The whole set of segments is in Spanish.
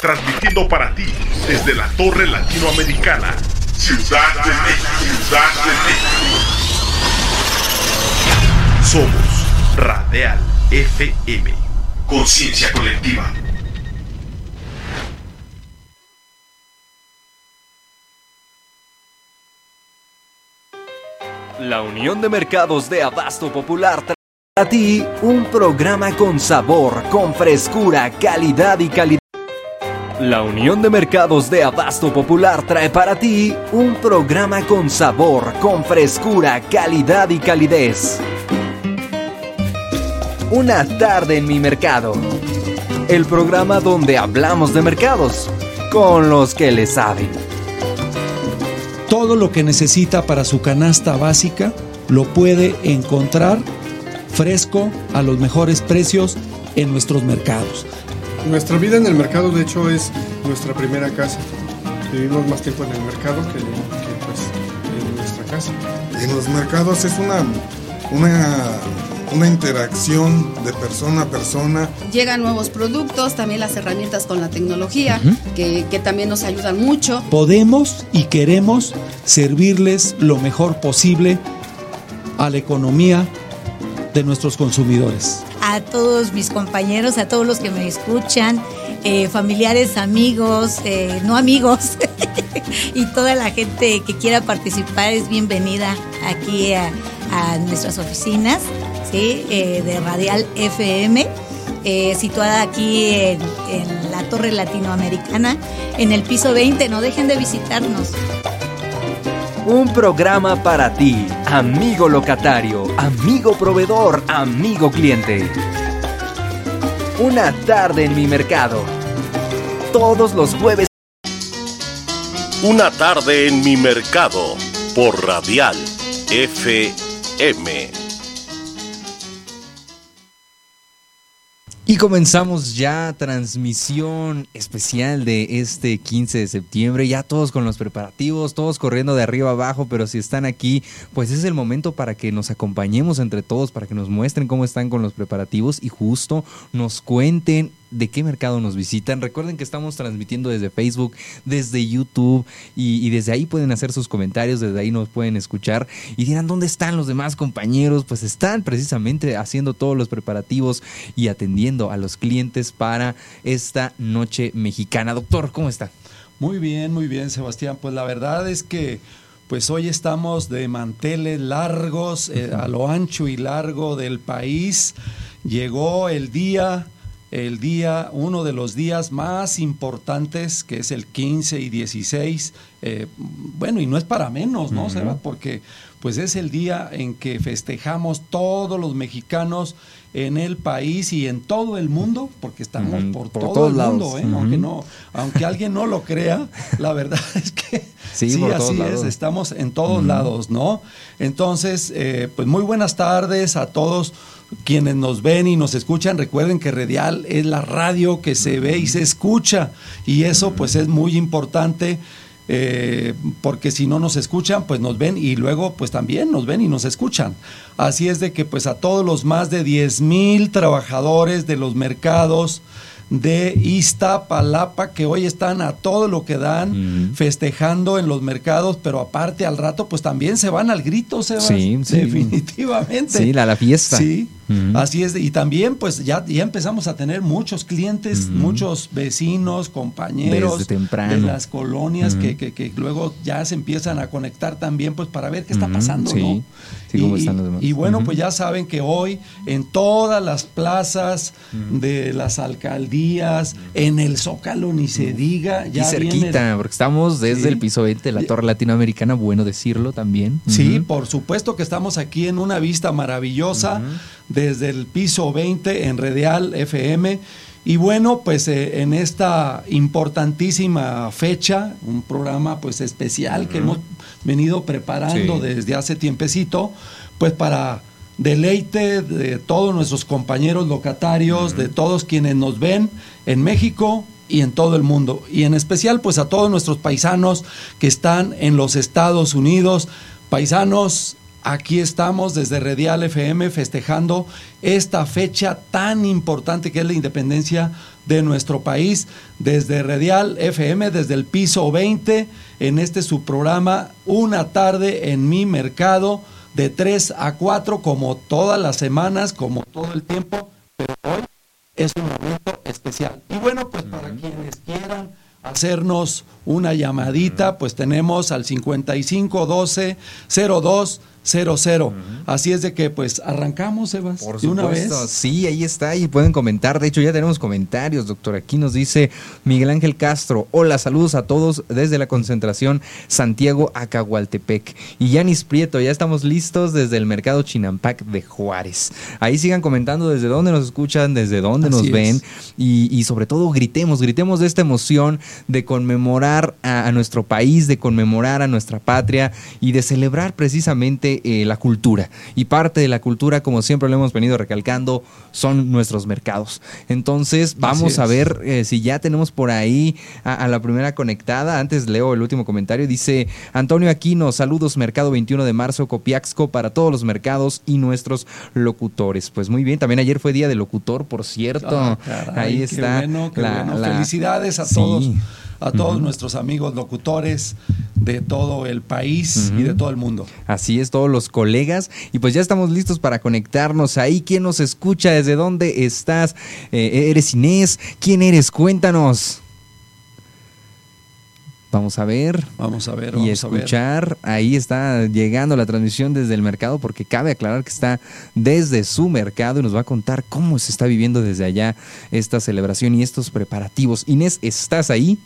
transmitiendo para ti desde la Torre Latinoamericana, Ciudad de México. Ciudad de México. Somos Radial FM. Conciencia colectiva. La Unión de Mercados de Abasto Popular trae a ti un programa con sabor, con frescura, calidad y calidad. La Unión de Mercados de Abasto Popular trae para ti un programa con sabor, con frescura, calidad y calidez. Una tarde en mi mercado. El programa donde hablamos de mercados con los que le saben. Todo lo que necesita para su canasta básica lo puede encontrar fresco a los mejores precios en nuestros mercados. Nuestra vida en el mercado, de hecho, es nuestra primera casa. Vivimos más tiempo en el mercado que, que, pues, en nuestra casa. En los mercados es una, una, una interacción de persona a persona. Llegan nuevos productos, también las herramientas con la tecnología, que, que también nos ayudan mucho. Podemos y queremos servirles lo mejor posible a la economía de nuestros consumidores. A todos mis compañeros, a todos los que me escuchan, eh, familiares, amigos, eh, no amigos, y toda la gente que quiera participar es bienvenida aquí a, nuestras oficinas. Eh, de Radial FM. situada aquí en la Torre Latinoamericana, en el piso 20. No dejen de visitarnos. Un programa para ti, amigo locatario, amigo proveedor, amigo cliente. Una tarde en mi mercado. Todos los jueves. Una tarde en mi mercado por Radial FM. Y comenzamos ya transmisión especial de este 15 de septiembre, ya todos con los preparativos, todos corriendo de arriba abajo, pero si están aquí, pues es el momento para que nos acompañemos entre todos, para que nos muestren cómo están con los preparativos y justo nos cuenten de qué mercado nos visitan. Recuerden que estamos transmitiendo desde Facebook, desde YouTube y, y, desde ahí pueden hacer sus comentarios, desde ahí nos pueden escuchar y dirán dónde están los demás compañeros. Pues están precisamente haciendo todos los preparativos y atendiendo a los clientes para esta noche mexicana. Doctor, ¿cómo está? Muy bien, muy bien, Sebastián. Pues la verdad es que pues hoy estamos de manteles largos eh, a lo ancho y largo del país. Llegó el día el día, uno de los días más importantes, que es el 15 y 16. Eh, bueno, y no es para menos, ¿no, uh -huh. Seba? Porque pues es el día en que festejamos todos los mexicanos en el país y en todo el mundo, porque estamos por, por, todo el lados. mundo, ¿eh? aunque, no, aunque alguien no lo crea, la verdad es que sí, sí así es, estamos en todos lados, ¿no? Entonces, eh, pues muy buenas tardes a todos quienes nos ven y nos escuchan, recuerden que Radial es la radio que se ve y se escucha y eso pues es muy importante eh, porque si no nos escuchan pues nos ven y luego pues también nos ven y nos escuchan. Así es de que pues a todos los más de 10 mil trabajadores de los mercados, de Iztapalapa que hoy están a todo lo que dan, uh -huh. festejando en los mercados, pero aparte al rato pues también se van al grito, se sí, sí. definitivamente. Sí, la, la fiesta. Sí, uh -huh. así es. Y también pues ya, ya empezamos a tener muchos clientes, uh -huh. muchos vecinos, compañeros Desde temprano. de las colonias que, que, que, luego ya se empiezan a conectar también pues para ver qué está pasando, sí. ¿no? Sí, y, están los demás. y bueno, pues ya saben que hoy en todas las plazas de las alcaldías, en el Zócalo ni se diga. Ya y cerquita, viene... porque estamos desde sí. el piso 20 de la Torre Latinoamericana, bueno decirlo también. Sí, por supuesto que estamos aquí en una vista maravillosa. Desde el piso 20 en Redial FM. Y bueno, pues eh, en esta importantísima fecha, un programa pues especial uh -huh. que hemos venido preparando sí. desde hace tiempecito, pues para deleite de todos nuestros compañeros locatarios, uh -huh. de todos quienes nos ven en México y en todo el mundo. Y en especial pues a todos nuestros paisanos que están en los Estados Unidos, paisanos Aquí estamos desde Redial FM festejando esta fecha tan importante que es la independencia de nuestro país. Desde Redial FM, desde el piso 20, en este su programa Una tarde en mi mercado, de 3 a 4, como todas las semanas, como todo el tiempo, pero hoy es un momento especial. Y bueno, pues para quienes quieran hacernos una llamadita, pues tenemos al 5512 02 00. Así es de que pues arrancamos, Sebas, Por de una supuesto, vez. sí, ahí está, y pueden comentar. De hecho, ya tenemos comentarios, doctor. Aquí nos dice Miguel Ángel Castro. Hola, saludos a todos desde la concentración Santiago Acahualtepec. Y Yanis Prieto, ya estamos listos desde el mercado Chinampac de Juárez. Ahí sigan comentando desde dónde nos escuchan, desde dónde Así nos es. ven. Y, y sobre todo gritemos, gritemos de esta emoción de conmemorar a, a nuestro país, de conmemorar a nuestra patria y de celebrar precisamente eh, la cultura. Y parte de la cultura, como siempre lo hemos venido recalcando, son nuestros mercados. Entonces, vamos a ver eh, si ya tenemos por ahí a, a la primera conectada. Antes leo el último comentario. Dice Antonio Aquino, saludos Mercado 21 de marzo, Copiaxco para todos los mercados y nuestros locutores. Pues muy bien, también ayer fue día de locutor, por cierto. Ah, caray, ahí qué está. bueno, qué la- bueno. la- Felicidades a Sí. todos, a todos nuestros amigos locutores de todo el país y de todo el mundo. Así es, todos los colegas. Y pues ya estamos listos para conectarnos ahí. ¿Quién nos escucha? ¿Desde dónde estás? Eh, ¿Eres Inés? ¿Quién eres? Cuéntanos. Vamos a ver. Vamos a ver, y vamos a ver. escuchar. Ahí está llegando la transmisión desde el mercado, porque cabe aclarar que está desde su mercado y nos va a contar cómo se está viviendo desde allá esta celebración y estos preparativos. Inés, ¿estás ahí?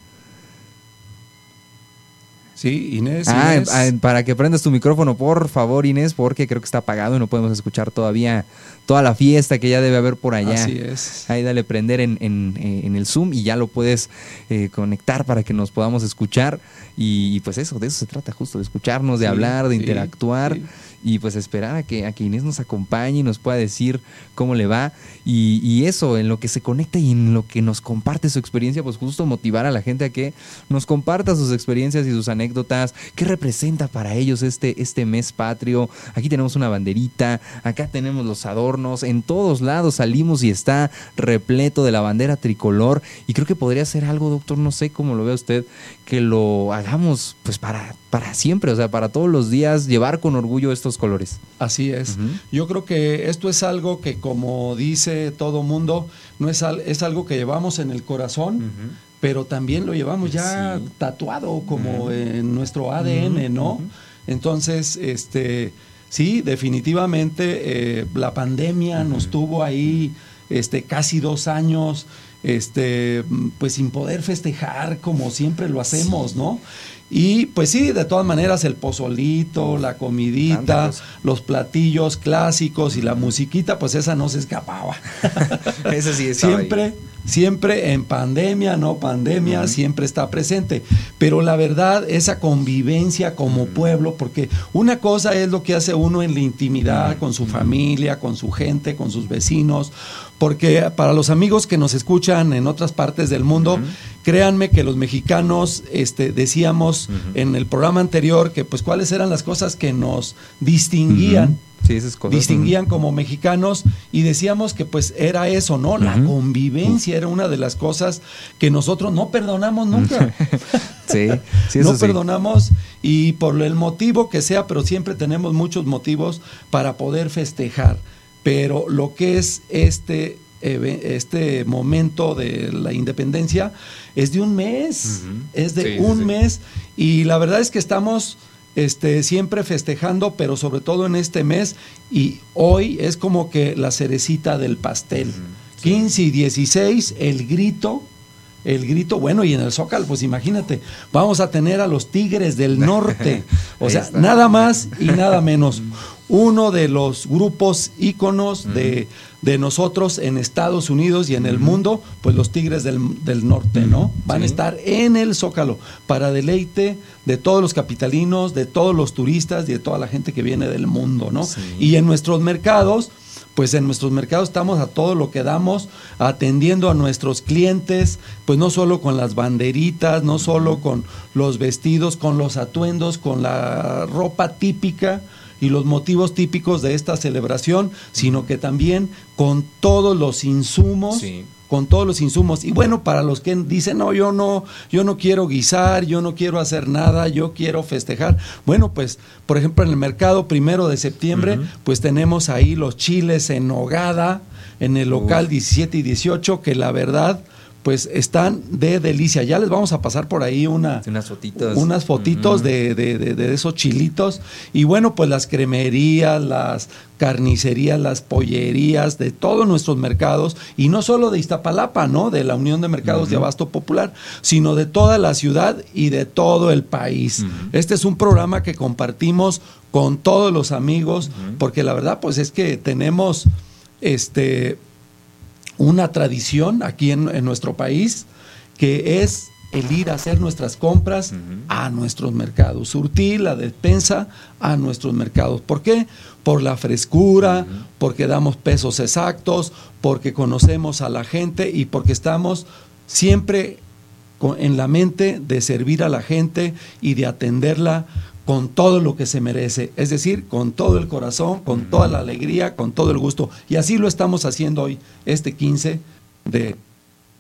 Sí, Inés. Ah, Inés. ah, para que prendas tu micrófono, por favor, Inés, porque creo que está apagado y no podemos escuchar todavía toda la fiesta que ya debe haber por allá. Así es. Ahí dale prender en, en, eh, en el Zoom y ya lo puedes eh, conectar para que nos podamos escuchar. Y, y pues eso, de eso se trata justo, de escucharnos, de Sí, hablar, de sí, interactuar. sí. Y pues esperar a que, a que Inés nos acompañe y nos pueda decir cómo le va. Y, y eso, en lo que se conecta y en lo que nos comparte su experiencia, pues justo motivar a la gente a que nos comparta sus experiencias y sus anécdotas. ¿Qué representa para ellos este, este mes patrio? Aquí tenemos una banderita, acá tenemos los adornos, en todos lados salimos y está repleto de la bandera tricolor. Y creo que podría ser algo, doctor, no sé cómo lo ve usted, que lo hagamos pues para, para siempre, o sea, para todos los días, llevar con orgullo estos colores. Así es. Yo creo que esto es algo que, como dice todo mundo, no es, al- es algo que llevamos en el corazón, pero también lo llevamos ya Sí. tatuado como en nuestro ADN, ¿no? Entonces, este, sí, definitivamente eh, la pandemia nos tuvo ahí este, casi dos años, este, pues sin poder festejar como siempre lo hacemos, ¿no? Y pues sí, de todas maneras el pozolito, la comidita, los platillos clásicos y la musiquita, pues esa no se escapaba. Eso sí estaba siempre, ahí. Siempre en pandemia, no pandemia, siempre está presente. Pero la verdad, esa convivencia como pueblo, porque una cosa es lo que hace uno en la intimidad, con su familia, con su gente, con sus vecinos. Porque para los amigos que nos escuchan en otras partes del mundo, créanme que los mexicanos este, decíamos en el programa anterior que pues cuáles eran las cosas que nos distinguían Sí, esas cosas. distinguían como mexicanos y decíamos que pues era eso, ¿no? La convivencia era una de las cosas que nosotros no perdonamos nunca. Sí, sí, eso no sí. perdonamos y por el motivo que sea, pero siempre tenemos muchos motivos para poder festejar. Pero lo que es este, este momento de la independencia es de un mes, es de sí, un sí. mes y la verdad es que estamos este, siempre festejando, pero sobre todo en este mes y hoy es como que la cerecita del pastel. 15 y 16, el grito el grito, bueno, y en el Zócalo, pues imagínate, vamos a tener a los Tigres del Norte. O sea, nada más y nada menos. Uno de los grupos íconos de, de nosotros en Estados Unidos y en el mundo, pues los Tigres del, del Norte, ¿no? Van a estar en el Zócalo para deleite de todos los capitalinos, de todos los turistas y de toda la gente que viene del mundo, ¿no? Sí. Y en nuestros mercados, pues en nuestros mercados estamos a todo lo que damos, atendiendo a nuestros clientes, pues no solo con las banderitas, no solo con los vestidos, con los atuendos, con la ropa típica y los motivos típicos de esta celebración, sino que también con todos los insumos. con todos los insumos. Y bueno para los que dicen no yo no yo no quiero guisar yo no quiero hacer nada yo quiero festejar. Bueno pues por ejemplo en el mercado primero de septiembre pues tenemos ahí los chiles en nogada en el local 17 y 18 que la verdad pues están de delicia. Ya les vamos a pasar por ahí una, unas fotitos, unas fotitos de, de, de, esos chilitos. Y bueno, pues las cremerías, las carnicerías, las pollerías de todos nuestros mercados, y no solo de Iztapalapa, ¿no? De la Unión de Mercados de Abasto Popular, sino de toda la ciudad y de todo el país. Este es un programa que compartimos con todos los amigos, porque la verdad, pues es que tenemos este una tradición aquí en, nuestro país que es el ir a hacer nuestras compras a nuestros mercados, surtir la despensa a nuestros mercados. ¿Por qué? Por la frescura, porque damos pesos exactos, porque conocemos a la gente y porque estamos siempre en la mente de servir a la gente y de atenderla con todo lo que se merece, es decir, con todo el corazón, con toda la alegría, con todo el gusto. Y así lo estamos haciendo hoy, este 15 de,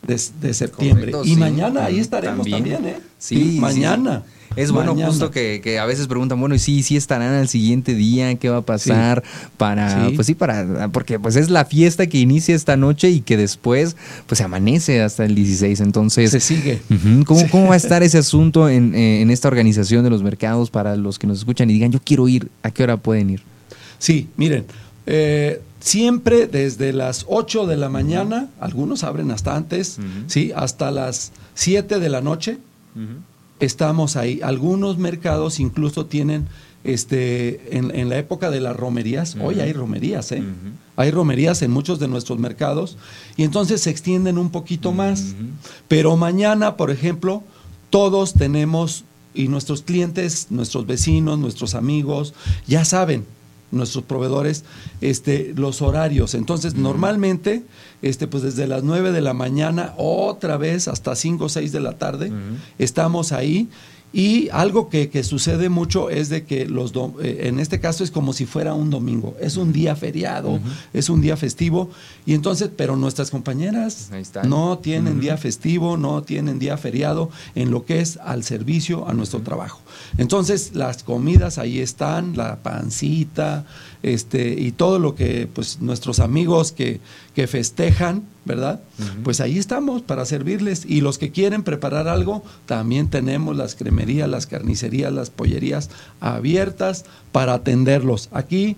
de, septiembre. y mañana ahí estaremos también, ¿eh? Sí, mañana. Es bueno justo que, a veces preguntan, bueno, y sí, sí estarán al siguiente día, ¿qué va a pasar? Para, pues sí, para, porque pues es la fiesta que inicia esta noche y que después, pues se amanece hasta el 16, entonces... Se sigue. ¿cómo, va a estar ese asunto en, en esta organización de los mercados para los que nos escuchan y digan, yo quiero ir, ¿a qué hora pueden ir? Sí, miren, eh, siempre desde las 8 de la mañana, algunos abren hasta antes, ¿sí? hasta las 7 de la noche estamos ahí. Algunos mercados incluso tienen, este, en, la época de las romerías, hoy hay romerías, ¿eh? Hay romerías en muchos de nuestros mercados y entonces se extienden un poquito más. Pero mañana, por ejemplo, todos tenemos, y nuestros clientes, nuestros vecinos, nuestros amigos, ya saben, nuestros proveedores este, los horarios. Entonces, normalmente, este, pues desde las 9 de la mañana, otra vez hasta 5 o 6 de la tarde, estamos ahí y algo que, sucede mucho es de que los eh, en este caso es como si fuera un domingo, es un día feriado, es un día festivo, y entonces, pero nuestras compañeras no tienen día festivo, no tienen día feriado en lo que es al servicio a nuestro trabajo. Entonces, las comidas ahí están, la pancita, este, y todo lo que pues nuestros amigos que, que festejan, ¿verdad? Pues ahí estamos para servirles. Y los que quieren preparar algo, también tenemos las cremerías, las carnicerías, las pollerías abiertas para atenderlos. Aquí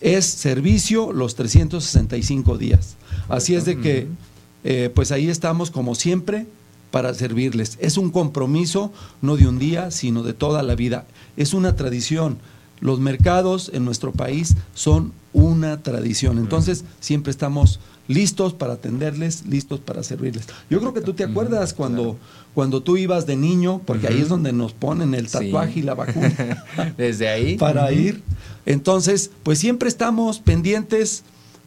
es servicio los 365 días. Así es de que, eh, pues ahí estamos como siempre para servirles. Es un compromiso no de un día, sino de toda la vida. Es una tradición. Los mercados en nuestro país son una tradición. Entonces, siempre estamos listos para atenderles, listos para servirles. Yo creo que tú te acuerdas cuando, cuando tú ibas de niño, porque ahí es donde nos ponen el tatuaje y la vacuna. Desde ahí. Para ir. Entonces, pues siempre estamos pendientes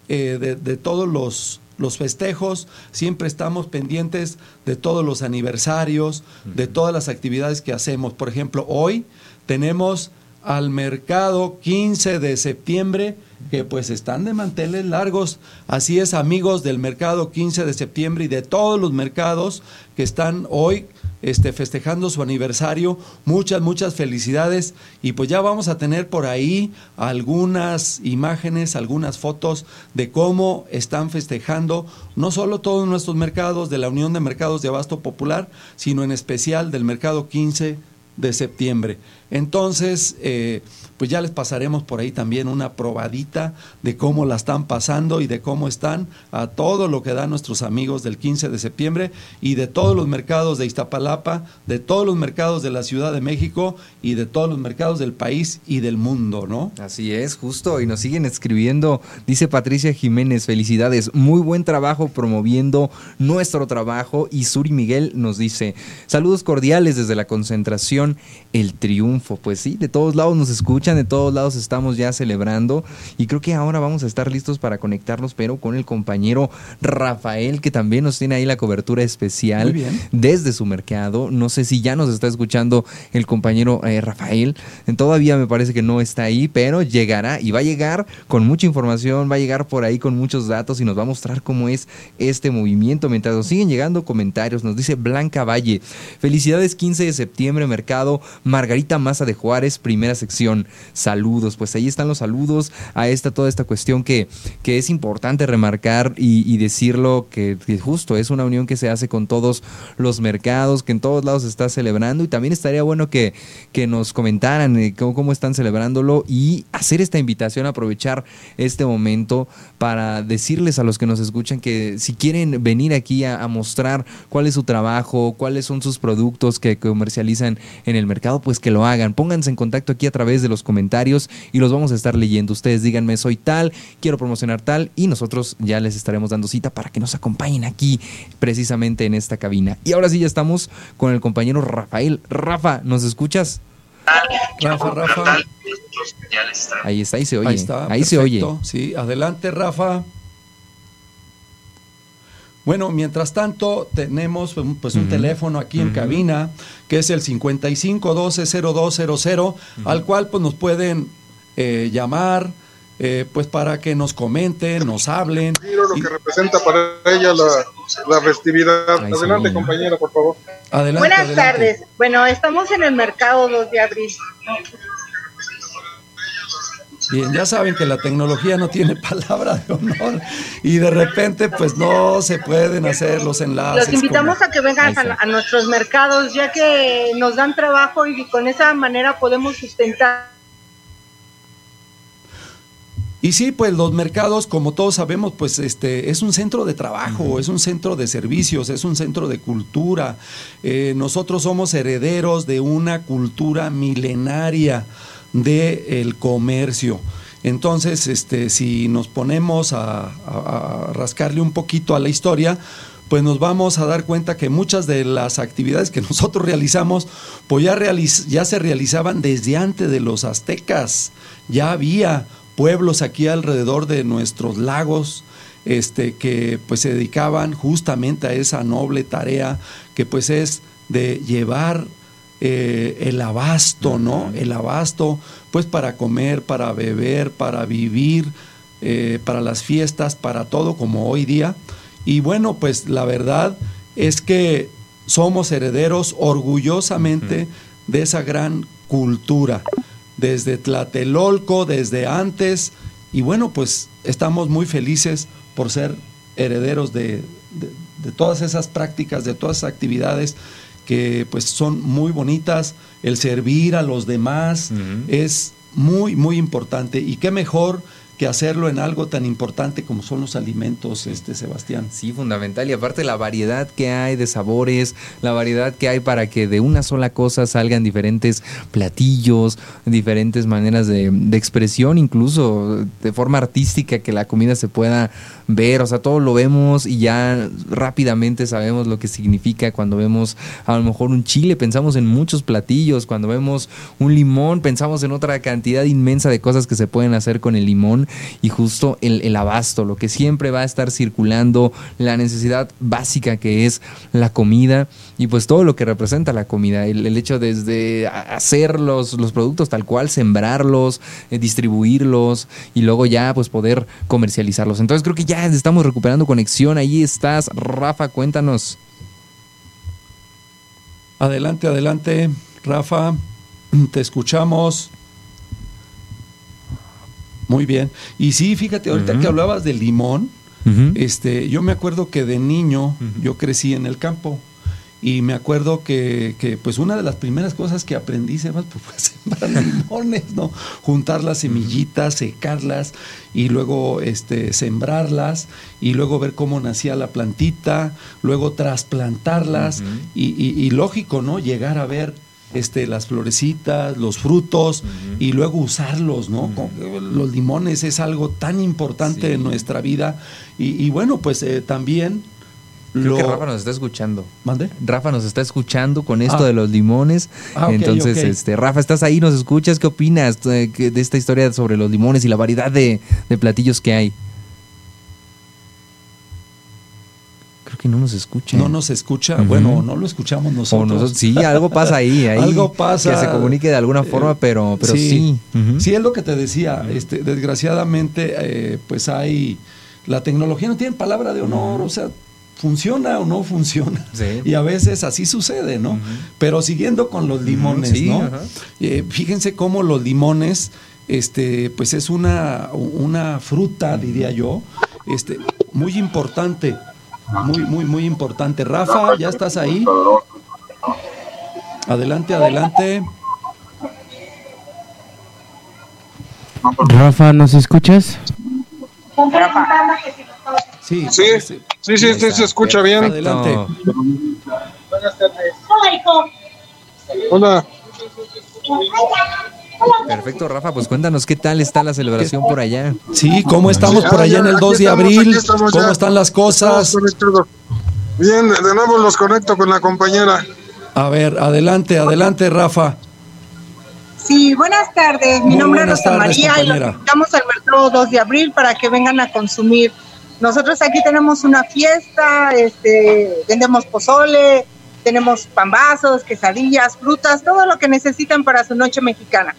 eh, de, todos los, los festejos, siempre estamos pendientes de todos los aniversarios, de todas las actividades que hacemos. Por ejemplo, hoy tenemos al mercado 15 de septiembre que pues están de manteles largos. Así es, amigos del mercado 15 de septiembre y de todos los mercados que están hoy este, festejando su aniversario. Muchas, muchas felicidades. Y pues ya vamos a tener por ahí algunas imágenes, algunas fotos de cómo están festejando no solo todos nuestros mercados de la Unión de Mercados de Abasto Popular, sino en especial del mercado 15 de septiembre. Entonces, eh, pues ya les pasaremos por ahí también una probadita de cómo la están pasando y de cómo están a todo lo que dan nuestros amigos del 15 de septiembre y de todos los mercados de Iztapalapa, de todos los mercados de la Ciudad de México y de todos los mercados del país y del mundo, ¿no? Así es, justo, y nos siguen escribiendo, dice Patricia Jiménez, felicidades, muy buen trabajo promoviendo nuestro trabajo y Suri Miguel nos dice, saludos cordiales desde la concentración El Triunfo. Pues sí, de todos lados nos escuchan, de todos lados estamos ya celebrando y creo que ahora vamos a estar listos para conectarnos, pero con el compañero Rafael, que también nos tiene ahí la cobertura especial desde su mercado. No sé si ya nos está escuchando el compañero eh, Rafael. Todavía me parece que no está ahí, pero llegará y va a llegar con mucha información, va a llegar por ahí con muchos datos y nos va a mostrar cómo es este movimiento. Mientras nos siguen llegando comentarios, nos dice Blanca Valle. Felicidades 15 de septiembre, mercado Margarita Maza de Juárez, primera sección. Saludos. Pues ahí están los saludos a esta, toda esta cuestión que, que es importante remarcar y, decirlo que, que justo es una unión que se hace con todos los mercados, que en todos lados se está celebrando y también estaría bueno que, que nos comentaran eh, cómo, cómo están celebrándolo y hacer esta invitación, aprovechar este momento para decirles a los que nos escuchan que si quieren venir aquí a, a mostrar cuál es su trabajo, cuáles son sus productos que comercializan en el mercado, pues que lo hagan. Pónganse en contacto aquí a través de los comentarios y los vamos a estar leyendo. Ustedes díganme, soy tal, quiero promocionar tal y nosotros ya les estaremos dando cita para que nos acompañen aquí precisamente en esta cabina. Y ahora sí ya estamos con el compañero Rafael. Rafa, ¿nos escuchas? Rafa, Rafa. Ahí está, ahí se oye. Ahí está. ahí se oye. Sí, adelante, Rafa. Bueno, mientras tanto, tenemos un- pues un Ujú. teléfono aquí en cabina, que es el 55120200, al cual pues nos pueden eh, llamar, eh, pues para que nos comenten, nos hablen. Miro lo Y- que representa para ella la, la festividad. Adelante, compañera, por favor. Adelante, Buenas adelante. tardes. Bueno, estamos en el mercado 2 de abril. Bien, ya saben que la tecnología no tiene palabra de honor y de repente pues no se pueden hacer los enlaces. Los invitamos como- a que vengan a nuestros mercados, ya que nos dan trabajo y con esa manera podemos sustentar. Y sí, pues los mercados, como todos sabemos, pues este es un centro de trabajo, es un centro de servicios, es un centro de cultura. Eh, nosotros somos herederos de una cultura milenaria del comercio. Entonces, este, si nos ponemos a, a- a rascarle un poquito a la historia, pues nos vamos a dar cuenta que muchas de las actividades que nosotros realizamos, pues ya, realiz- ya se realizaban desde antes de los aztecas. Ya había pueblos aquí alrededor de nuestros lagos, este, que pues se dedicaban justamente a esa noble tarea que pues es de llevar eh, el abasto, ¿no? El abasto, pues para comer, para beber, para vivir, eh, para las fiestas, para todo como hoy día. Y bueno, pues la verdad es que somos herederos orgullosamente de esa gran cultura, desde Tlatelolco, desde antes, y bueno, pues estamos muy felices por ser herederos de, de- de todas esas prácticas, de todas esas actividades que pues son muy bonitas, el servir a los demás es muy, muy importante, y qué mejor que hacerlo en algo tan importante como son los alimentos, este Sebastián. Sí, fundamental. Y aparte la variedad que hay de sabores, la variedad que hay para que de una sola cosa salgan diferentes platillos, diferentes maneras de, de expresión, incluso de forma artística que la comida se pueda ver. O sea, todo lo vemos y ya rápidamente sabemos lo que significa cuando vemos a lo mejor un chile, pensamos en muchos platillos. Cuando vemos un limón, pensamos en otra cantidad inmensa de cosas que se pueden hacer con el limón y justo el, el abasto, lo que siempre va a estar circulando, la necesidad básica que es la comida y pues todo lo que representa la comida, el, hecho desde hacer los, los productos tal cual, sembrarlos, eh, distribuirlos y luego ya pues poder comercializarlos. Entonces creo que ya estamos recuperando conexión, ahí estás, Rafa, cuéntanos. Adelante, adelante, Rafa, te escuchamos. Muy bien. Y sí, fíjate, ahorita que hablabas del limón, este, yo me acuerdo que de niño yo crecí en el campo. Y me acuerdo que, que, pues una de las primeras cosas que aprendí, Sebas, pues fue sembrar limones, ¿no? Juntar las semillitas, secarlas y luego este, sembrarlas y luego ver cómo nacía la plantita, luego trasplantarlas y, y- y lógico, ¿no? Llegar a ver este, las florecitas, los frutos y luego usarlos, ¿no? Con- Los limones es algo tan importante Sí. en nuestra vida y, y bueno, pues eh, también Creo Lo- que Rafa nos está escuchando. ¿Mande? Rafa nos está escuchando con esto Ah. de los limones. Ah, Entonces, este, Rafa, estás ahí, nos escuchas. ¿Qué opinas eh, de esta historia sobre los limones y la variedad de, de platillos que hay? Que no nos escucha. No nos escucha, bueno, no lo escuchamos O nosotros. sí, algo pasa ahí, ahí. Algo pasa. Que se comunique de alguna forma, Eh, pero, pero sí. Sí, es lo que te decía. Este, desgraciadamente, eh, pues hay. La tecnología no tiene palabra de honor, o sea, funciona o no funciona. Sí. Y a veces así sucede, ¿no? Pero siguiendo con los limones, sí, ¿no? Eh, fíjense cómo los limones, este, pues es una, una fruta, diría yo, este, muy importante. Muy, muy, muy importante. Rafa, ¿ya estás ahí? Adelante, adelante. Rafa, ¿nos escuchas? Sí, Sí, sí, sí, sí, se escucha bien. Adelante. Buenas tardes. Hola. Perfecto, Rafa, pues cuéntanos qué tal está la celebración por allá. Sí, ¿cómo estamos por allá en el Aquí 2 de abril? ¿Cómo ya. están las cosas? Bien, de nuevo los conecto con la compañera. A ver, adelante, adelante, Rafa. Sí, buenas tardes. Mi Muy nombre es Rosa tardes, María y los invitamos al mercado 2 de abril para que vengan a consumir. Nosotros aquí tenemos una fiesta, este, vendemos pozole, tenemos pambazos, quesadillas, frutas, todo lo que necesitan para su noche mexicana.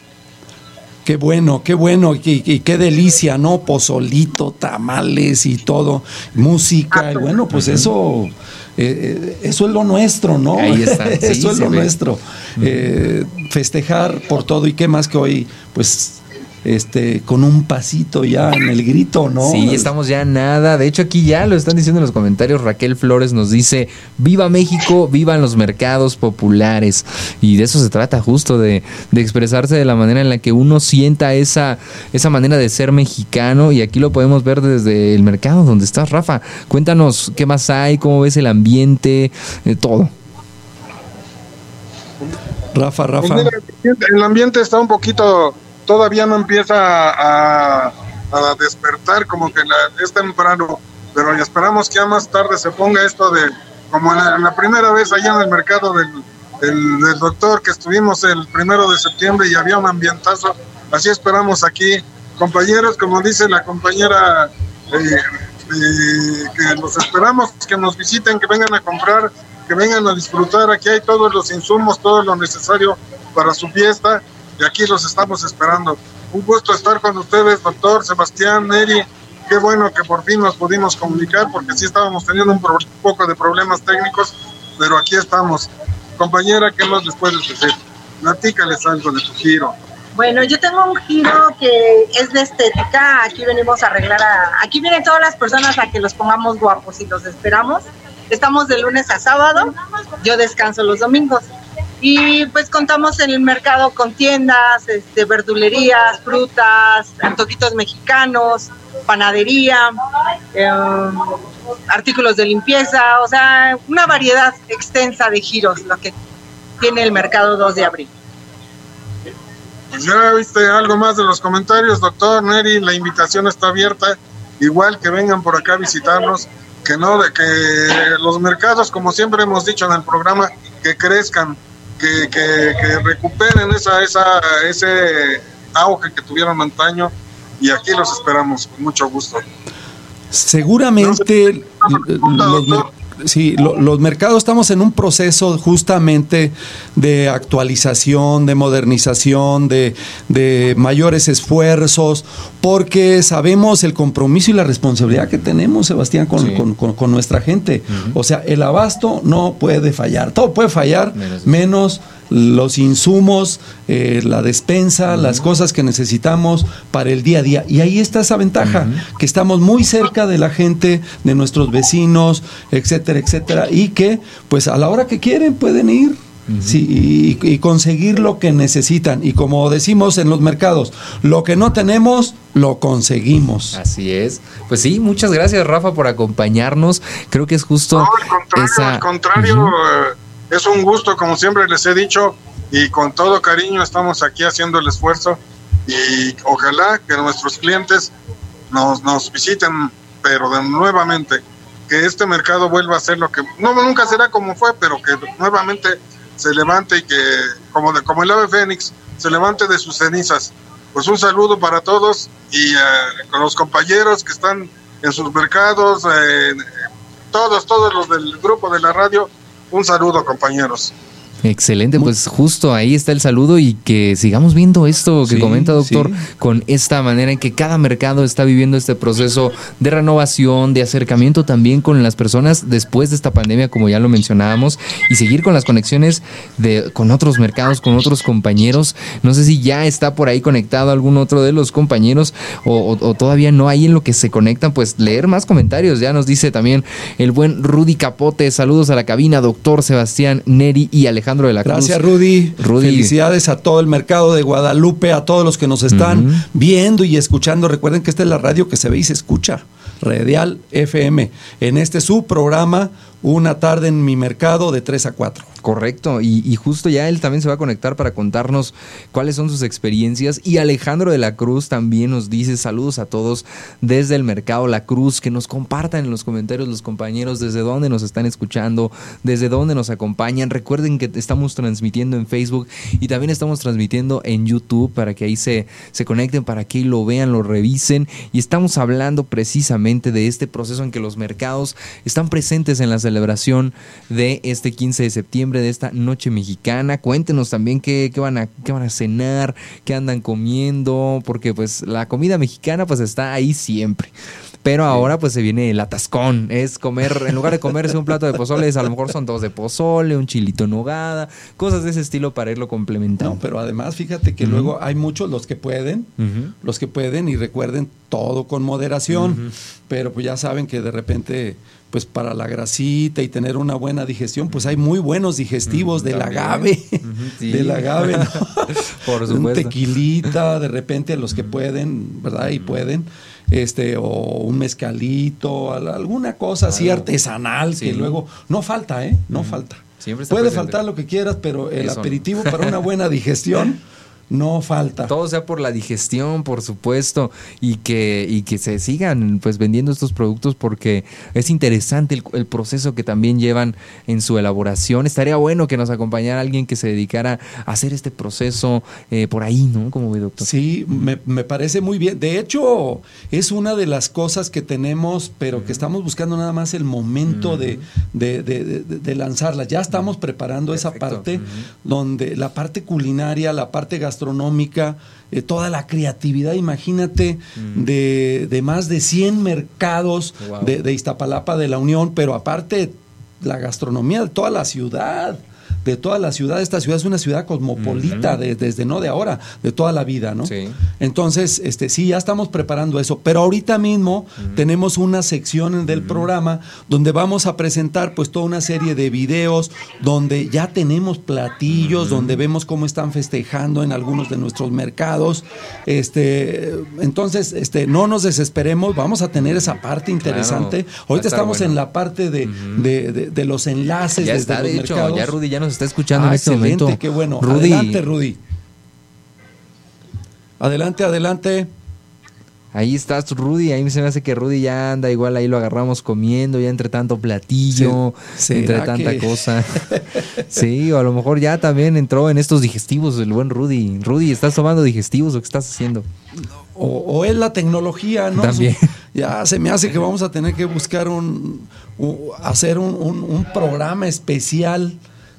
Qué bueno, qué bueno, y, y qué delicia, ¿no? Pozolito, tamales y todo, música, y bueno, pues eso, eh, eh, eso es lo nuestro, ¿no? Ahí está, sí, eso es lo ve. nuestro. Eh, festejar por todo y qué más que hoy, pues, este, con un pasito ya en el grito, ¿no? Sí, estamos ya nada. De hecho, aquí ya lo están diciendo en los comentarios. Raquel Flores nos dice: ¡Viva México! ¡Vivan los mercados populares! Y de eso se trata, justo de, de expresarse de la manera en la que uno sienta esa, esa manera de ser mexicano. Y aquí lo podemos ver desde el mercado donde estás, Rafa. Cuéntanos qué más hay, cómo ves el ambiente, eh, todo. Rafa, Rafa. el ambiente está un poquito, todavía no empieza a, despertar, como que la- es temprano, pero esperamos que ya más tarde se ponga esto de, como la, la primera vez allá en el mercado del doctor que estuvimos el primero de septiembre y había un ambientazo, así esperamos aquí, compañeros, como dice la compañera, eh, eh, que los esperamos, que nos visiten, que vengan a comprar, que vengan a disfrutar. Aquí hay todos los insumos, todo lo necesario para su fiesta y aquí los estamos esperando. Un gusto estar con ustedes, doctor Sebastián, Neri. Qué bueno que por fin nos pudimos comunicar porque sí estábamos teniendo un poco de problemas técnicos, pero aquí estamos. Compañera, ¿qué más les puedes decir? Platícales algo de tu giro. Bueno, yo tengo un giro que es de estética. Aquí venimos a arreglar a. Aquí vienen todas las personas a que los pongamos guapos y los esperamos. Estamos de lunes a sábado. Yo descanso los domingos. Y pues contamos en el mercado con tiendas, este, verdulerías, frutas, antojitos mexicanos, panadería, eh, artículos de limpieza, o sea, una variedad extensa de giros, lo que tiene el mercado 2 de abril. Pues ya viste algo más de los comentarios, doctor Neri, la invitación está abierta, igual que vengan por acá a visitarnos, que no, de que los mercados, como siempre hemos dicho en el programa, que crezcan, que, que, que recuperen esa, esa, ese auge que tuvieron antaño y aquí los esperamos con mucho gusto. Seguramente los, sí, lo- los mercados estamos en un proceso justamente de actualización, de modernización, de, de mayores esfuerzos, porque sabemos el compromiso y la responsabilidad que tenemos, Sebastián, con, con- con- con nuestra gente. O sea, el abasto no puede fallar, todo puede fallar, menos los insumos, eh, la despensa, las cosas que necesitamos para el día a día. Y ahí está esa ventaja, que estamos muy cerca de la gente, de nuestros vecinos, etcétera, etcétera, y que pues a la hora que quieren pueden ir. Sí, y, y conseguir lo que necesitan. Y como decimos en los mercados, lo que no tenemos, lo conseguimos. Así es. Pues sí, muchas gracias, Rafa, por acompañarnos. Creo que es justo esa. Al contrario, eh, es un gusto, como siempre les he dicho, y con todo cariño estamos aquí haciendo el esfuerzo y ojalá que nuestros clientes nos, nos visiten, pero de nuevamente. que este mercado vuelva a ser lo que no nunca será como fue, pero que nuevamente se levante y que como de, como el ave fénix se levante de sus cenizas. Pues un saludo para todos y eh, con los compañeros que están en sus mercados, todos, todos los del grupo de la radio, un saludo compañeros. Excelente, pues justo ahí está el saludo y que sigamos viendo esto que Sí, comenta doctor sí. con esta manera en que cada mercado está viviendo este proceso de renovación, de acercamiento también con las personas después de esta pandemia, como ya lo mencionábamos, y seguir con las conexiones de con otros mercados, con otros compañeros. No sé si ya está por ahí conectado algún otro de los compañeros o, o- o todavía no hay en lo que se conectan, pues leer más comentarios. Ya nos dice también el buen Rudy Capote, saludos a la cabina, doctor Sebastián Neri y Alejandro de la Cruz. Gracias, Rudy. Rudy. Felicidades a todo el mercado de Guadalupe, a todos los que nos están viendo y escuchando. Recuerden que esta es la radio que se ve y se escucha. Radial FM. En este su programa, Una tarde en mi mercado de 3 a 4. Correcto, y, justo ya él también se va a conectar para contarnos cuáles son sus experiencias. Y Alejandro de la Cruz también nos dice saludos a todos desde el Mercado La Cruz, que nos compartan en los comentarios los compañeros desde dónde nos están escuchando, desde dónde nos acompañan. Recuerden que estamos transmitiendo en Facebook y también estamos transmitiendo en YouTube para que ahí se, se conecten, para que lo vean, lo revisen. Y estamos hablando precisamente de este proceso en que los mercados están presentes en la celebración de este 15 de septiembre, de esta noche mexicana. Cuéntenos también qué, qué van, a, qué van a cenar, qué andan comiendo, porque pues la comida mexicana pues está ahí siempre. Pero ahora pues se viene el atascón, es comer, en lugar de comerse un plato de pozole, a lo mejor son dos de pozole, un chilito en nogada, cosas de ese estilo para irlo complementando. No, pero además fíjate que luego hay muchos los que pueden, los que pueden y recuerden todo con moderación, pero pues ya saben que de repente pues para la grasita y tener una buena digestión, pues hay muy buenos digestivos Ujú, del agave, Ujú, sí. del agave, ¿no? Por Un supuesto. tequilita, de repente los que pueden, ¿verdad? Y pueden, este, o un mezcalito, al- alguna cosa así artesanal Sí. que luego, no falta, ¿eh? No falta. Siempre está Puede presente. faltar lo que quieras, pero el Eso. aperitivo para una buena digestión no falta. Todo sea por la digestión, por supuesto, y que, y que se sigan pues vendiendo estos productos porque es interesante el, el proceso que también llevan en su elaboración. Estaría bueno que nos acompañara alguien que se dedicara a hacer este proceso eh, por ahí, ¿no? Como ve, doctor. Sí, me, me parece muy bien. De hecho, es una de las cosas que tenemos, pero que estamos buscando nada más el momento de, de, de- de- de lanzarlas. Ya estamos preparando esa parte donde la parte culinaria, la parte gastronómica, eh, toda la creatividad, imagínate, de, de más de 100 mercados Wow. de, de Iztapalapa, de la Unión, pero aparte la gastronomía de toda la ciudad. De toda la ciudad, esta ciudad es una ciudad cosmopolita de- desde no de ahora, de toda la vida, ¿no? Sí. Entonces, este, sí, ya estamos preparando eso, pero ahorita mismo tenemos una sección del programa donde vamos a presentar pues toda una serie de videos donde ya tenemos platillos, donde vemos cómo están festejando en algunos de nuestros mercados. Este, entonces, este, no nos desesperemos, vamos a tener esa parte interesante. Ahorita estamos bueno. en la parte de, de- de- de los enlaces Ya desde está, los de hecho, mercados. ya Rudy ya nos está escuchando Ah, en este excelente, momento. qué bueno. Rudy, Adelante, Rudy. Adelante, adelante. Ahí estás, Rudy. Ahí se me hace que Rudy ya anda igual ahí lo agarramos comiendo, ya entre tanto platillo, entre ¿será tanta que- cosa. Sí, o a lo mejor ya también entró en estos digestivos el buen Rudy. Rudy, ¿estás tomando digestivos o qué estás haciendo? O, o es la tecnología, ¿no? También. Ya se me hace que vamos a tener que buscar un, hacer un, un- un programa especial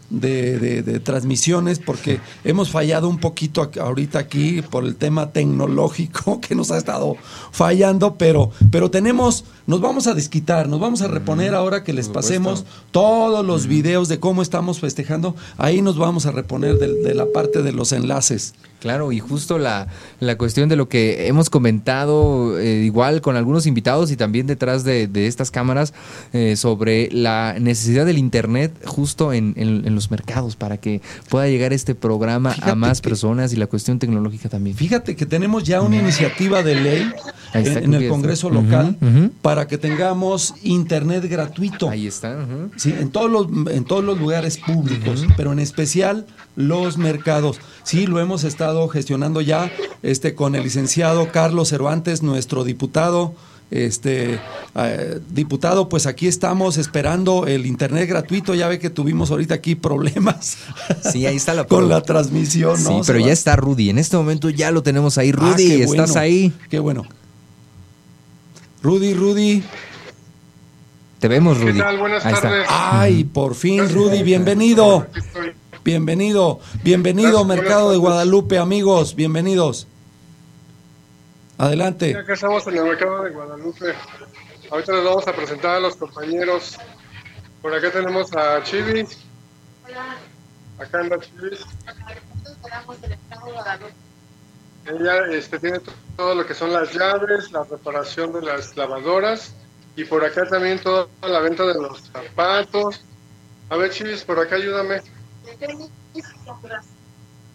de, de- de transmisiones porque hemos fallado un poquito ahorita aquí por el tema tecnológico que nos ha estado fallando, pero, pero tenemos, nos vamos a desquitar, nos vamos a reponer ahora que les pasemos todos los videos de cómo estamos festejando, ahí nos vamos a reponer del- de la parte de los enlaces. Claro, y justo la, la cuestión de lo que hemos comentado eh, igual con algunos invitados y también detrás de, de estas cámaras eh, sobre la necesidad del Internet justo en, en- en los mercados para que pueda llegar este programa a más que- personas y la cuestión tecnológica también. Fíjate que tenemos ya una iniciativa de ley en, el Congreso local para que tengamos internet gratuito. Ahí está. Sí, en todos los en todos los lugares públicos, pero en especial los mercados. Sí, lo hemos estado gestionando ya este con el licenciado Carlos Cervantes, nuestro diputado Este eh, diputado, pues aquí estamos esperando el internet gratuito. Ya ve que tuvimos ahorita aquí problemas. Sí, ahí está la con la transmisión. Sí, ¿no? pero Se ya está Rudy. En este momento ya lo tenemos ahí. Ah, Rudy, qué ¿estás bueno, ahí? Qué bueno. Rudy, Rudy. Te vemos, ¿Qué Rudy. tal? Buenas Ahí está. tardes. Ay, por fin, Rudy, bienvenido. Bienvenido, bienvenido, Gracias, Mercado de. Guadalupe, amigos, bienvenidos. Adelante. Acá estamos en el mercado de Guadalupe. Ahorita les vamos a presentar a los compañeros. Por acá tenemos a Chivis. Acá anda Chivis. Ella este, tiene to- todo lo que son las llaves, la reparación de las lavadoras y por acá también toda la venta de los zapatos. A ver, Chivis, por acá ayúdame.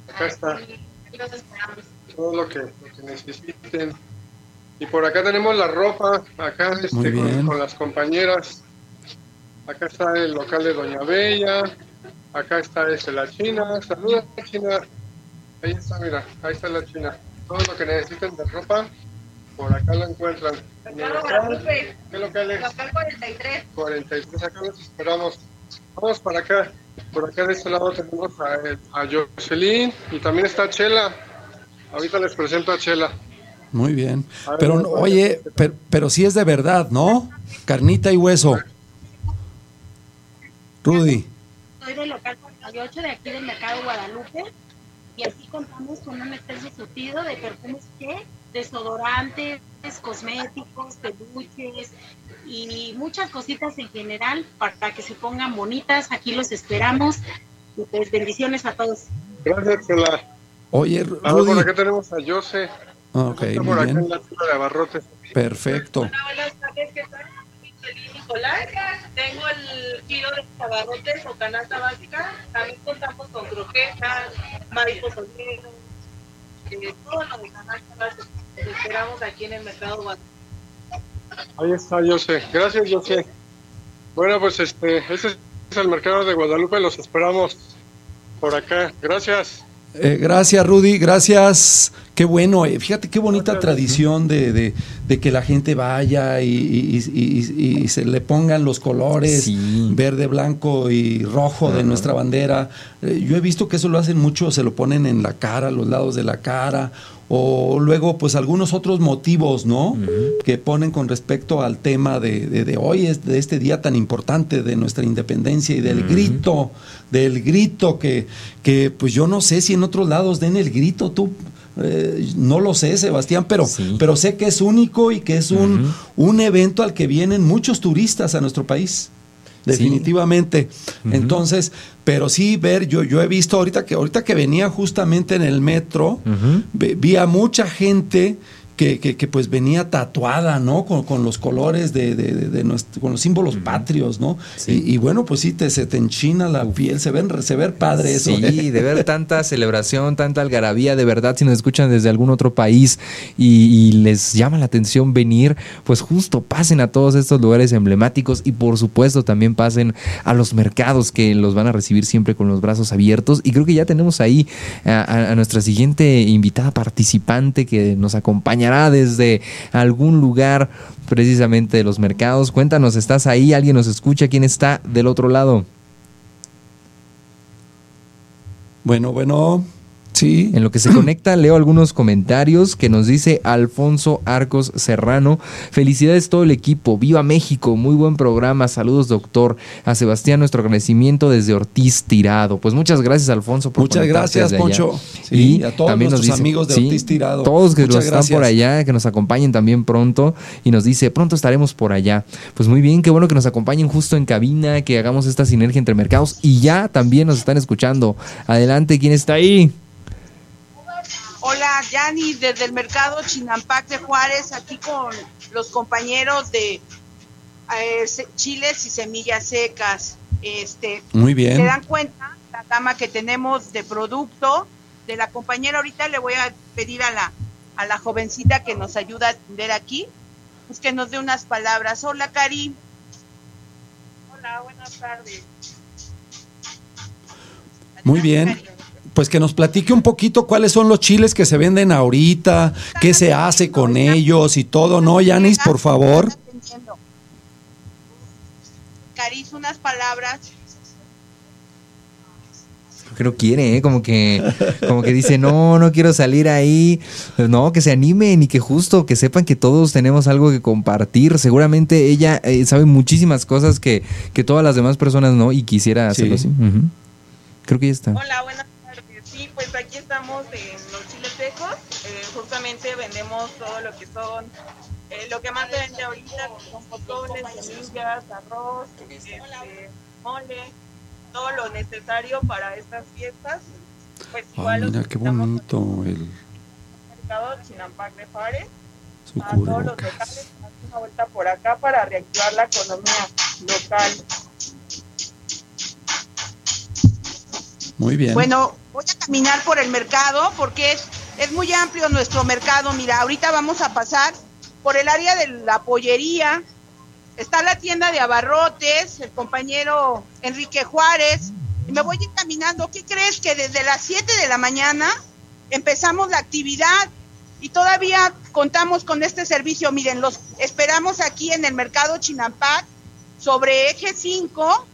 Acá está. Todo lo que, lo que necesiten. Y por acá tenemos la ropa, acá este, con, con las compañeras. Acá está el local de Doña Bella. Acá está este, la China. Saluda, China. Ahí está, mira, ahí está la China. Todo lo que necesiten de ropa, por acá lo encuentran. En el local, ¿Qué local es? 43. 43, acá los esperamos. Vamos para acá. Por acá de este lado tenemos a, a Jocelyn y también está Chela. Ahorita les presento a Chela. Muy bien. Ver, Pero bueno, oye, pero, pero sí es de verdad, ¿no? Carnita y hueso. Rudy. Soy del local 48 de aquí del Mercado Guadalupe y aquí contamos con un extenso surtido de perfumes que, desodorantes, cosméticos, peluches y muchas cositas en general para que se pongan bonitas. Aquí los esperamos y pues bendiciones a todos. Gracias, Chela. Oye, A ver, por Rudy. acá tenemos a Jose. Ok, Está muy por acá en bien. la de abarrotes. Perfecto. Buenas tardes, ¿qué tal? Nicolás. Tengo el kilo de abarrotes o canasta básica. También contamos con croquetas, maíz pozolero, eh, todo lo de canasta básica. Te esperamos aquí en el mercado Guadalupe. Ahí está Jose. Gracias, Jose. Bueno, pues este, este es el mercado de Guadalupe. Los esperamos por acá. Gracias. Eh, gracias, Rudy, gracias. Qué bueno, eh, fíjate qué bonita tradición de, de- de que la gente vaya y, y- y- y- y se le pongan los colores Sí. verde, blanco y rojo de nuestra bandera. Eh, yo he visto que eso lo hacen mucho, se lo ponen en la cara, los lados de la cara, o luego pues algunos otros motivos, ¿no? Que ponen con respecto al tema de, de- de hoy, de este día tan importante de nuestra independencia y del grito, del grito que, que pues yo no sé si en otros lados den el grito, tú. Eh, no lo sé, Sebastián, pero, Sí. pero sé que es único y que es un, un evento al que vienen muchos turistas a nuestro país. Definitivamente. Entonces, pero sí ver, yo, yo he visto ahorita que, ahorita que venía justamente en el metro, vi a mucha gente que, que, que, pues venía tatuada, ¿no? Con, con los colores de, de- de- de nuestro- con los símbolos patrios, ¿no? Sí. Y, y bueno, pues sí, te, se te enchina la piel, se ven, se ve padre eso. ¿eh? Sí, de ver tanta celebración, tanta algarabía, de verdad, si nos escuchan desde algún otro país y, y les llama la atención venir, pues justo pasen a todos estos lugares emblemáticos y por supuesto también pasen a los mercados que los van a recibir siempre con los brazos abiertos. Y creo que ya tenemos ahí a, a- a nuestra siguiente invitada participante que nos desde algún lugar precisamente de los mercados. Cuéntanos, ¿estás ahí? ¿Alguien nos escucha? ¿Quién está del otro lado? Bueno, bueno, sí. En lo que se conecta, leo algunos comentarios que nos dice Alfonso Arcos Serrano. Felicidades todo el equipo. Viva México. Muy buen programa. Saludos, doctor. A Sebastián, nuestro agradecimiento desde Ortiz Tirado. Pues muchas gracias, Alfonso, por Muchas gracias. Poncho. Sí, y a todos también nos nuestros dice- amigos de sí, Ortiz Tirado. Todos que Muchas nos están por allá, que nos acompañen también pronto. Y nos dice, pronto estaremos por allá. Pues muy bien, qué bueno que nos acompañen justo en cabina, que hagamos esta sinergia entre mercados. Y ya también nos están escuchando. Adelante, ¿quién está ahí? Hola, Yani, desde el mercado Chinampac de Juárez, aquí con los compañeros de eh, chiles y semillas secas. Este, Muy bien. ¿Se dan cuenta la gama que tenemos de producto? De la compañera ahorita le voy a pedir a la, a la jovencita que nos ayuda a atender aquí, pues que nos dé unas palabras. Hola, Cari. Hola, buenas tardes. Muy bien. Pues que nos platique un poquito cuáles son los chiles que se venden ahorita, qué se hace con ellos y todo, ¿no, Yanis, por favor? Cariz, unas palabras que no quiere, ¿eh? como que como que dice, "No, no quiero salir ahí." No, que se animen y que justo que sepan que todos tenemos algo que compartir. Seguramente ella eh, sabe muchísimas cosas que, que todas las demás personas no y quisiera hacerlo así. Creo que ya está. Hola, buenas pues aquí estamos en los chiles secos. Eh, justamente vendemos todo lo que son, eh, lo que más se vende ahorita, que son potoles, semillas, arroz, este, mole, todo lo necesario para estas fiestas. Pues Ay, igual los mira qué bonito el mercado Chinampac de su a todos los locales, una vuelta por acá para reactivar la economía local. Muy bien. Bueno, voy a caminar por el mercado porque es, es muy amplio nuestro mercado. Mira, ahorita vamos a pasar por el área de la pollería. Está la tienda de abarrotes, el compañero Enrique Juárez. Y me voy a ir caminando. ¿Qué crees? Que desde las 7 de la mañana empezamos la actividad y todavía contamos con este servicio. Miren, los esperamos aquí en el mercado Chinampac sobre eje 5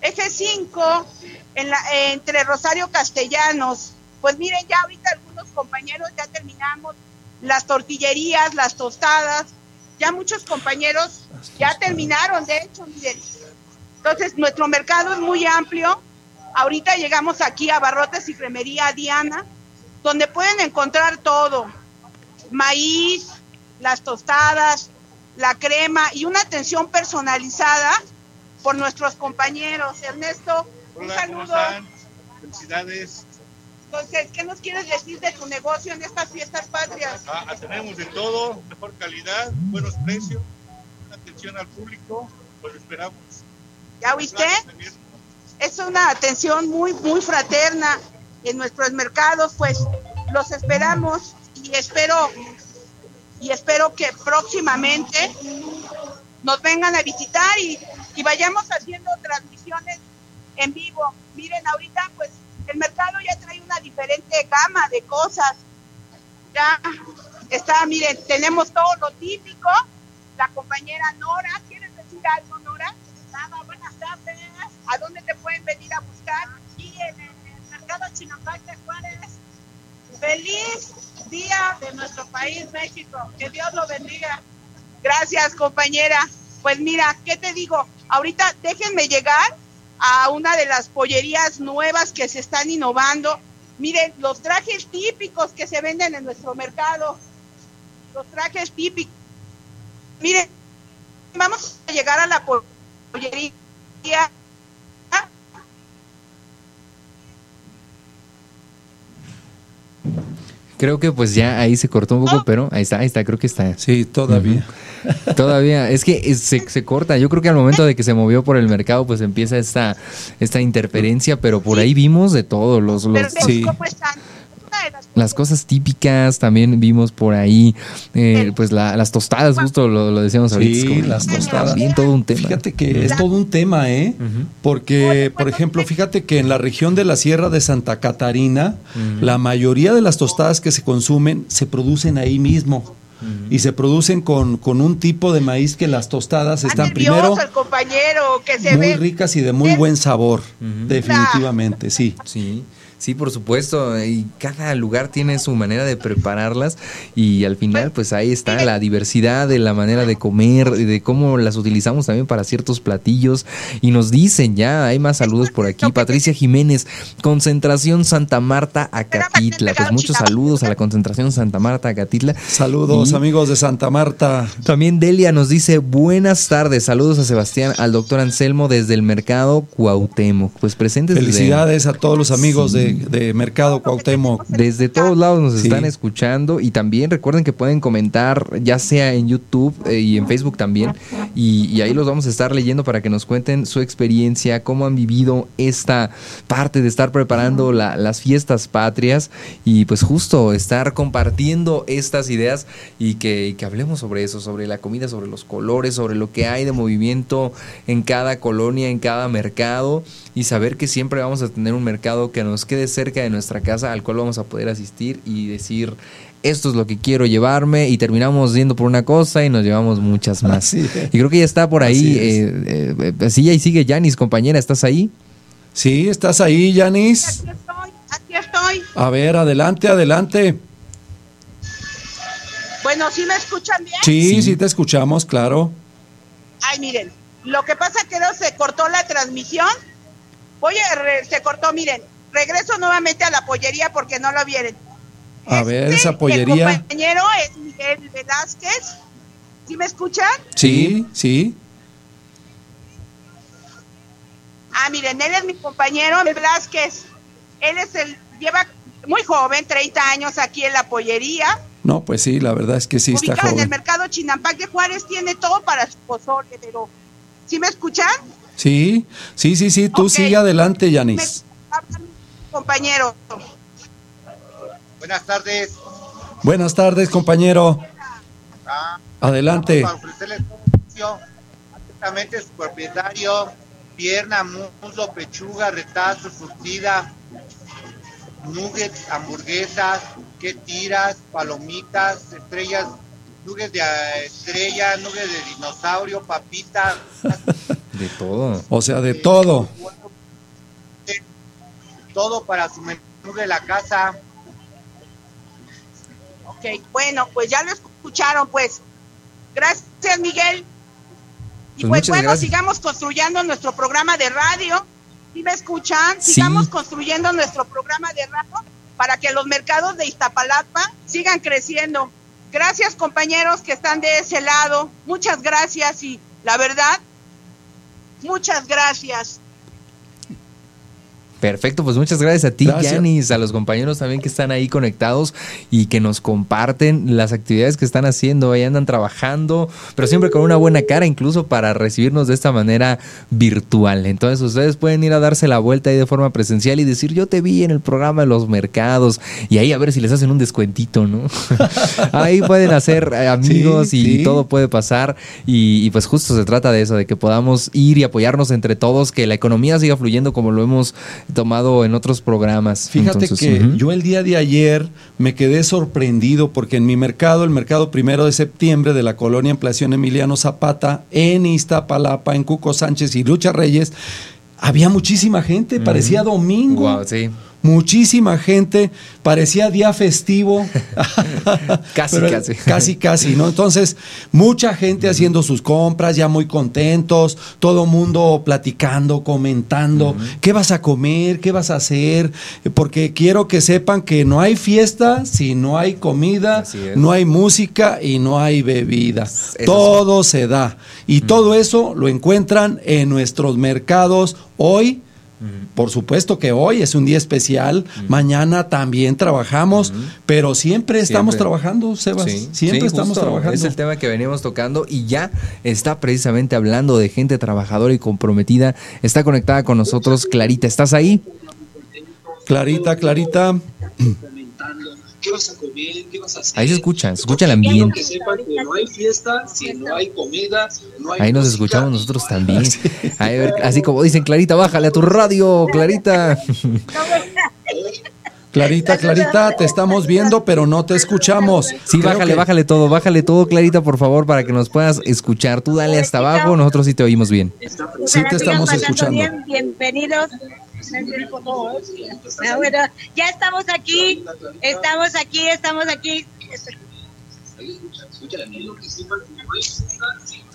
Eje 5, en la, eh, entre Rosario Castellanos. Pues miren, ya ahorita algunos compañeros ya terminamos las tortillerías, las tostadas. Ya muchos compañeros ya terminaron, de hecho, miren. Entonces, nuestro mercado es muy amplio. Ahorita llegamos aquí a Barrotes y Cremería Diana, donde pueden encontrar todo. Maíz, las tostadas, la crema y una atención personalizada por nuestros compañeros. Ernesto, un Hola, ¿cómo saludo. están? Felicidades. Entonces, ¿qué nos quieres decir de tu negocio en estas fiestas patrias? Ah, tenemos de todo, mejor calidad, buenos precios, buena atención al público, pues esperamos. ¿Ya oíste? Es una atención muy, muy fraterna en nuestros mercados, pues los esperamos y espero y espero que próximamente nos vengan a visitar y, y vayamos haciendo transmisiones en vivo. Miren, ahorita pues el mercado ya trae una diferente gama de cosas. Ya está, miren, tenemos todo lo típico. La compañera Nora, ¿quieres decir algo, Nora? Nada, buenas tardes. ¿A dónde te pueden venir a buscar? Aquí en el, mercado Chinampac de Juárez. Feliz día de nuestro país, México. Que Dios lo bendiga. Gracias, compañera. Pues mira, ¿qué te digo? Ahorita déjenme llegar a una de las pollerías nuevas que se están innovando. Miren, los trajes típicos que se venden en nuestro mercado. Los trajes típicos. Miren, vamos a llegar a la pollería. Creo que pues ya ahí se cortó un poco, pero ahí está, ahí está, creo que está. Sí, todavía. Todavía, es que es- se, se corta. Yo creo que al momento de que se movió por el mercado, pues empieza esta, esta interferencia, pero por ahí vimos de todo, los, los, Pero, ¿Cómo están? Las cosas típicas, también vimos por ahí, eh, pues la- las tostadas, justo lo, lo decíamos ahorita. es Sí, como- las tostadas. También todo un tema. Fíjate que es todo un tema, ¿eh? Porque, por ejemplo, fíjate que en la región de la Sierra de Santa Catarina, la mayoría de las tostadas que se consumen se producen ahí mismo. Y se producen con, con un tipo de maíz que las tostadas están primero compañero que se muy ve. ricas y de muy buen sabor, definitivamente, sí. Sí. Sí, por supuesto, y cada lugar tiene su manera de prepararlas y al final pues ahí está la diversidad de la manera de comer, y de cómo las utilizamos también para ciertos platillos y nos dicen ya, hay más saludos por aquí, Patricia Jiménez, concentración Santa Marta Acatitla, pues muchos saludos a la concentración Santa Marta Acatitla. Saludos Y- amigos de Santa Marta. también Delia nos dice buenas tardes, saludos a Sebastián, al doctor Anselmo desde el mercado Cuauhtémoc. Pues presentes desde- Felicidades a todos los amigos de, de Mercado Cuauhtémoc. Desde todos lados nos Sí. están escuchando y también recuerden que pueden comentar ya sea en YouTube eh, y en Facebook también y, y ahí los vamos a estar leyendo para que nos cuenten su experiencia, cómo han vivido esta parte de estar preparando la- las fiestas patrias y pues justo estar compartiendo estas ideas y que, y que hablemos sobre eso, sobre la comida, sobre los colores, sobre lo que hay de movimiento en cada colonia, en cada mercado y saber que siempre vamos a tener un mercado que nos quede quede cerca de nuestra casa al cual vamos a poder asistir y decir, esto es lo que quiero llevarme y terminamos yendo por una cosa y nos llevamos muchas más. Y creo que ya está por ahí. Así es. Eh, eh, eh, sí, ahí sigue Janis, compañera, ¿estás ahí? Sí, ¿estás ahí, Yanis? Aquí estoy. A ver, adelante, adelante. Bueno, ¿sí me escuchan bien? Sí, sí, te escuchamos, claro. Ay, miren, lo que pasa que no se cortó la transmisión. Oye, se cortó, miren. Regreso nuevamente a la pollería porque no lo vieron. A ver, esa El pollería. compañero es Miguel Velázquez. ¿Sí me escuchan? Sí, sí. Ah, miren, él es mi compañero Miguel Velázquez. Él es el, lleva muy joven, 30 años aquí en la pollería. No, pues sí, la verdad es que sí está ubicada en el joven. mercado Chinampac de Juárez, tiene todo para su pozole, pero ¿sí me escuchan? Sí, sí, sí, sí, tú sigue adelante, Yanis. Compañero. Buenas tardes. Buenas tardes, compañero. Ah, Adelante. Para ofrecerles un servicio, atentamente su propietario, pierna, muslo, pechuga, retazo, surtida, nuggets, hamburguesas, qué tiras, palomitas, estrellas, nuggets de eh, estrella, nuggets de dinosaurio, papita, De todo. O sea, de todo. Todo para su menú de la casa. Ok, bueno, pues ya lo escucharon, pues. Gracias, Miguel. Y Pues pues, bueno, gracias. sigamos construyendo nuestro programa de radio. ¿Sí me escuchan? Sí. Sigamos construyendo nuestro programa de radio para que los mercados de Iztapalapa sigan creciendo. Gracias, compañeros que están de ese lado. Muchas gracias y la verdad, muchas gracias. Perfecto, pues muchas gracias a ti. Yanis, a los compañeros también que están ahí conectados y que nos comparten las actividades que están haciendo, ahí andan trabajando, pero siempre con una buena cara, incluso para recibirnos de esta manera virtual. Entonces ustedes pueden ir a darse la vuelta ahí de forma presencial y decir, yo te vi en el programa de los mercados y ahí a ver si les hacen un descuentito, ¿no? ahí pueden hacer eh, amigos Sí, y sí. todo puede pasar y, y pues justo se trata de eso, de que podamos ir y apoyarnos entre todos, que la economía siga fluyendo como lo hemos tomado en otros programas. Fíjate Entonces, que yo el día de ayer me quedé sorprendido porque en mi mercado, el mercado primero de septiembre de la colonia Ampliación Emiliano Zapata, en Iztapalapa, en Cuco Sánchez y Lucha Reyes, había muchísima gente, parecía domingo. Sí. Muchísima gente, parecía día festivo. Casi, Pero- casi. Casi, casi, ¿no? Entonces, mucha gente haciendo sus compras, ya muy contentos, todo mundo platicando, comentando, ¿qué vas a comer? ¿Qué vas a hacer? Porque quiero que sepan que no hay fiesta si no hay comida, no hay música y no hay bebida. Eso todo se da. Y todo eso lo encuentran en nuestros mercados hoy. Por supuesto que hoy es un día especial, mañana también trabajamos, pero siempre estamos Siempre. trabajando, Sebas. Sí, siempre sí, estamos justo. trabajando. Es el tema que veníamos tocando y ya está precisamente hablando de gente trabajadora y comprometida. Está conectada con nosotros Clarita. ¿Estás ahí? Clarita, Clarita. ¿Qué vas a comer? ¿Qué vas a hacer? Ahí se escucha, se escucha el ambiente. que sepan que no hay fiesta si no hay comida, no hay Ahí nos música. escuchamos nosotros también. A ver, así como dicen, Clarita, bájale a tu radio, Clarita. Clarita, Clarita, te estamos viendo, pero no te escuchamos. Sí, Creo bájale, que- bájale todo, bájale todo, Clarita, por favor, para que nos puedas escuchar. Tú dale hasta abajo, nosotros sí te oímos bien. Sí, te estamos escuchando. bien, bienvenidos. Ah, bueno, ya estamos aquí, estamos aquí, estamos aquí.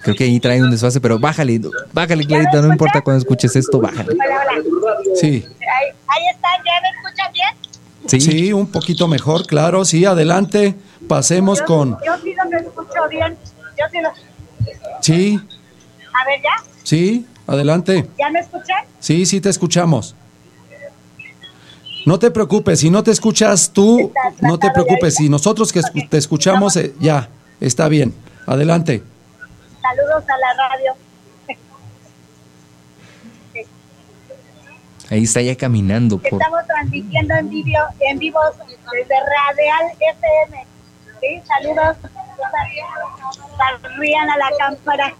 Creo que ahí trae un desfase, pero bájale, bájale, Clarita, no importa cuando escuches esto, bájale. Sí, Ahí, ahí están, ¿ya me escuchan bien? sí, un poquito mejor, claro, sí, adelante. Pasemos con. Yo sí los escucho bien. Yo sí los... Sí, A ver, ¿ya? sí, adelante. ¿Ya me escuchan? Sí, sí, te escuchamos. No te preocupes, si no te escuchas tú, no te preocupes. Si nosotros que te escuchamos, eh, ya, está bien. Adelante. Saludos a la radio. Ahí está ya caminando por... Estamos transmitiendo en vivo, en vivo desde Radial FM. Sí, saludos. Sonrían a la cámara.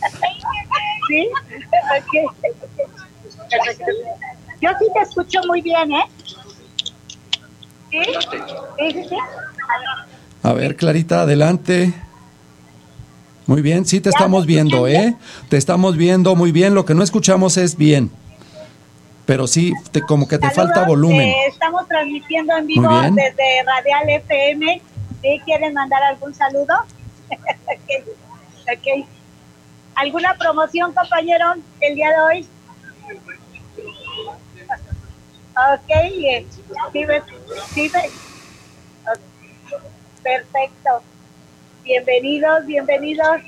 ¿Sí? Yo sí te escucho muy bien, ¿eh? ¿Sí? Sí, sí. A ver, Clarita, adelante. Muy bien, sí te estamos viendo, ¿eh? Te estamos viendo muy bien. Lo que no escuchamos es bien. Pero sí, te- como que te falta Saludos, volumen. eh, estamos transmitiendo en vivo desde Radial FM. ¿Sí? ¿Quieren mandar algún saludo? ok. ok. ¿Alguna promoción, compañero, el día de hoy? Ok, eh, sí, sí, Perfecto. Bienvenidos, bienvenidos.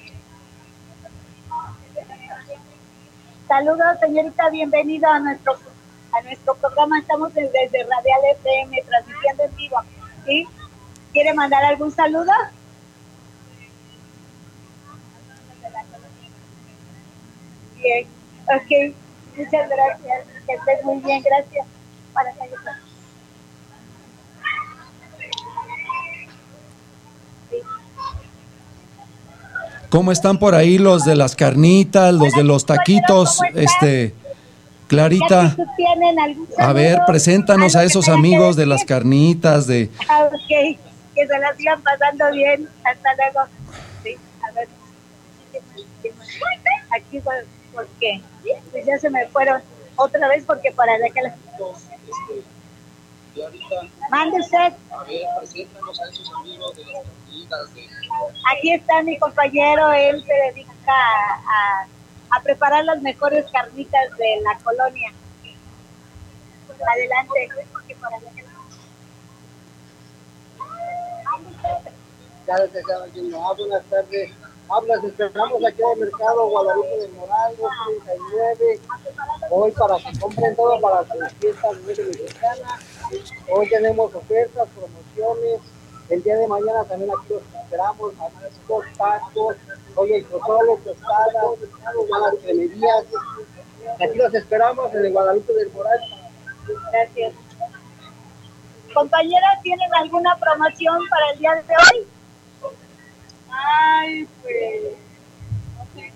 Saludos, señorita, bienvenida a nuestro a nuestro programa. Estamos desde, desde Radial FM transmitiendo en vivo. ¿Sí? ¿Quiere mandar algún saludo? Bien, ok. Muchas gracias. Que estés muy bien, gracias. Para. ¿Cómo están por ahí los de las carnitas, los de los taquitos? Este, Clarita, ¿Tú tienen algún a ver, preséntanos a esos amigos de las carnitas, de... Ah, ok, que se la sigan pasando bien. Hasta luego. Sí, a ver. Aquí, ¿por por qué? Pues ya se me fueron otra vez porque para de que la... Mande usted. Preséntanos a esos amigos de las carnitas, de... Aquí está mi compañero, él se dedica a, a, preparar las mejores carnitas de la colonia. Adelante. Claro que haciendo. Ah, buenas tardes. Hablas, esperamos aquí en el mercado Guadalupe del Moral, 239. Hoy para que compren todo para sus fiestas de Noche mexicana. Hoy tenemos ofertas, promociones. El día de mañana también aquí los esperamos. Mariscos, tacos, hoy pozole, tostadas, las cremerías. Aquí los esperamos en el Guadalupe del Moral. Gracias. Compañeras, ¿tienen alguna promoción para el día de hoy? Ay, pues. No sé,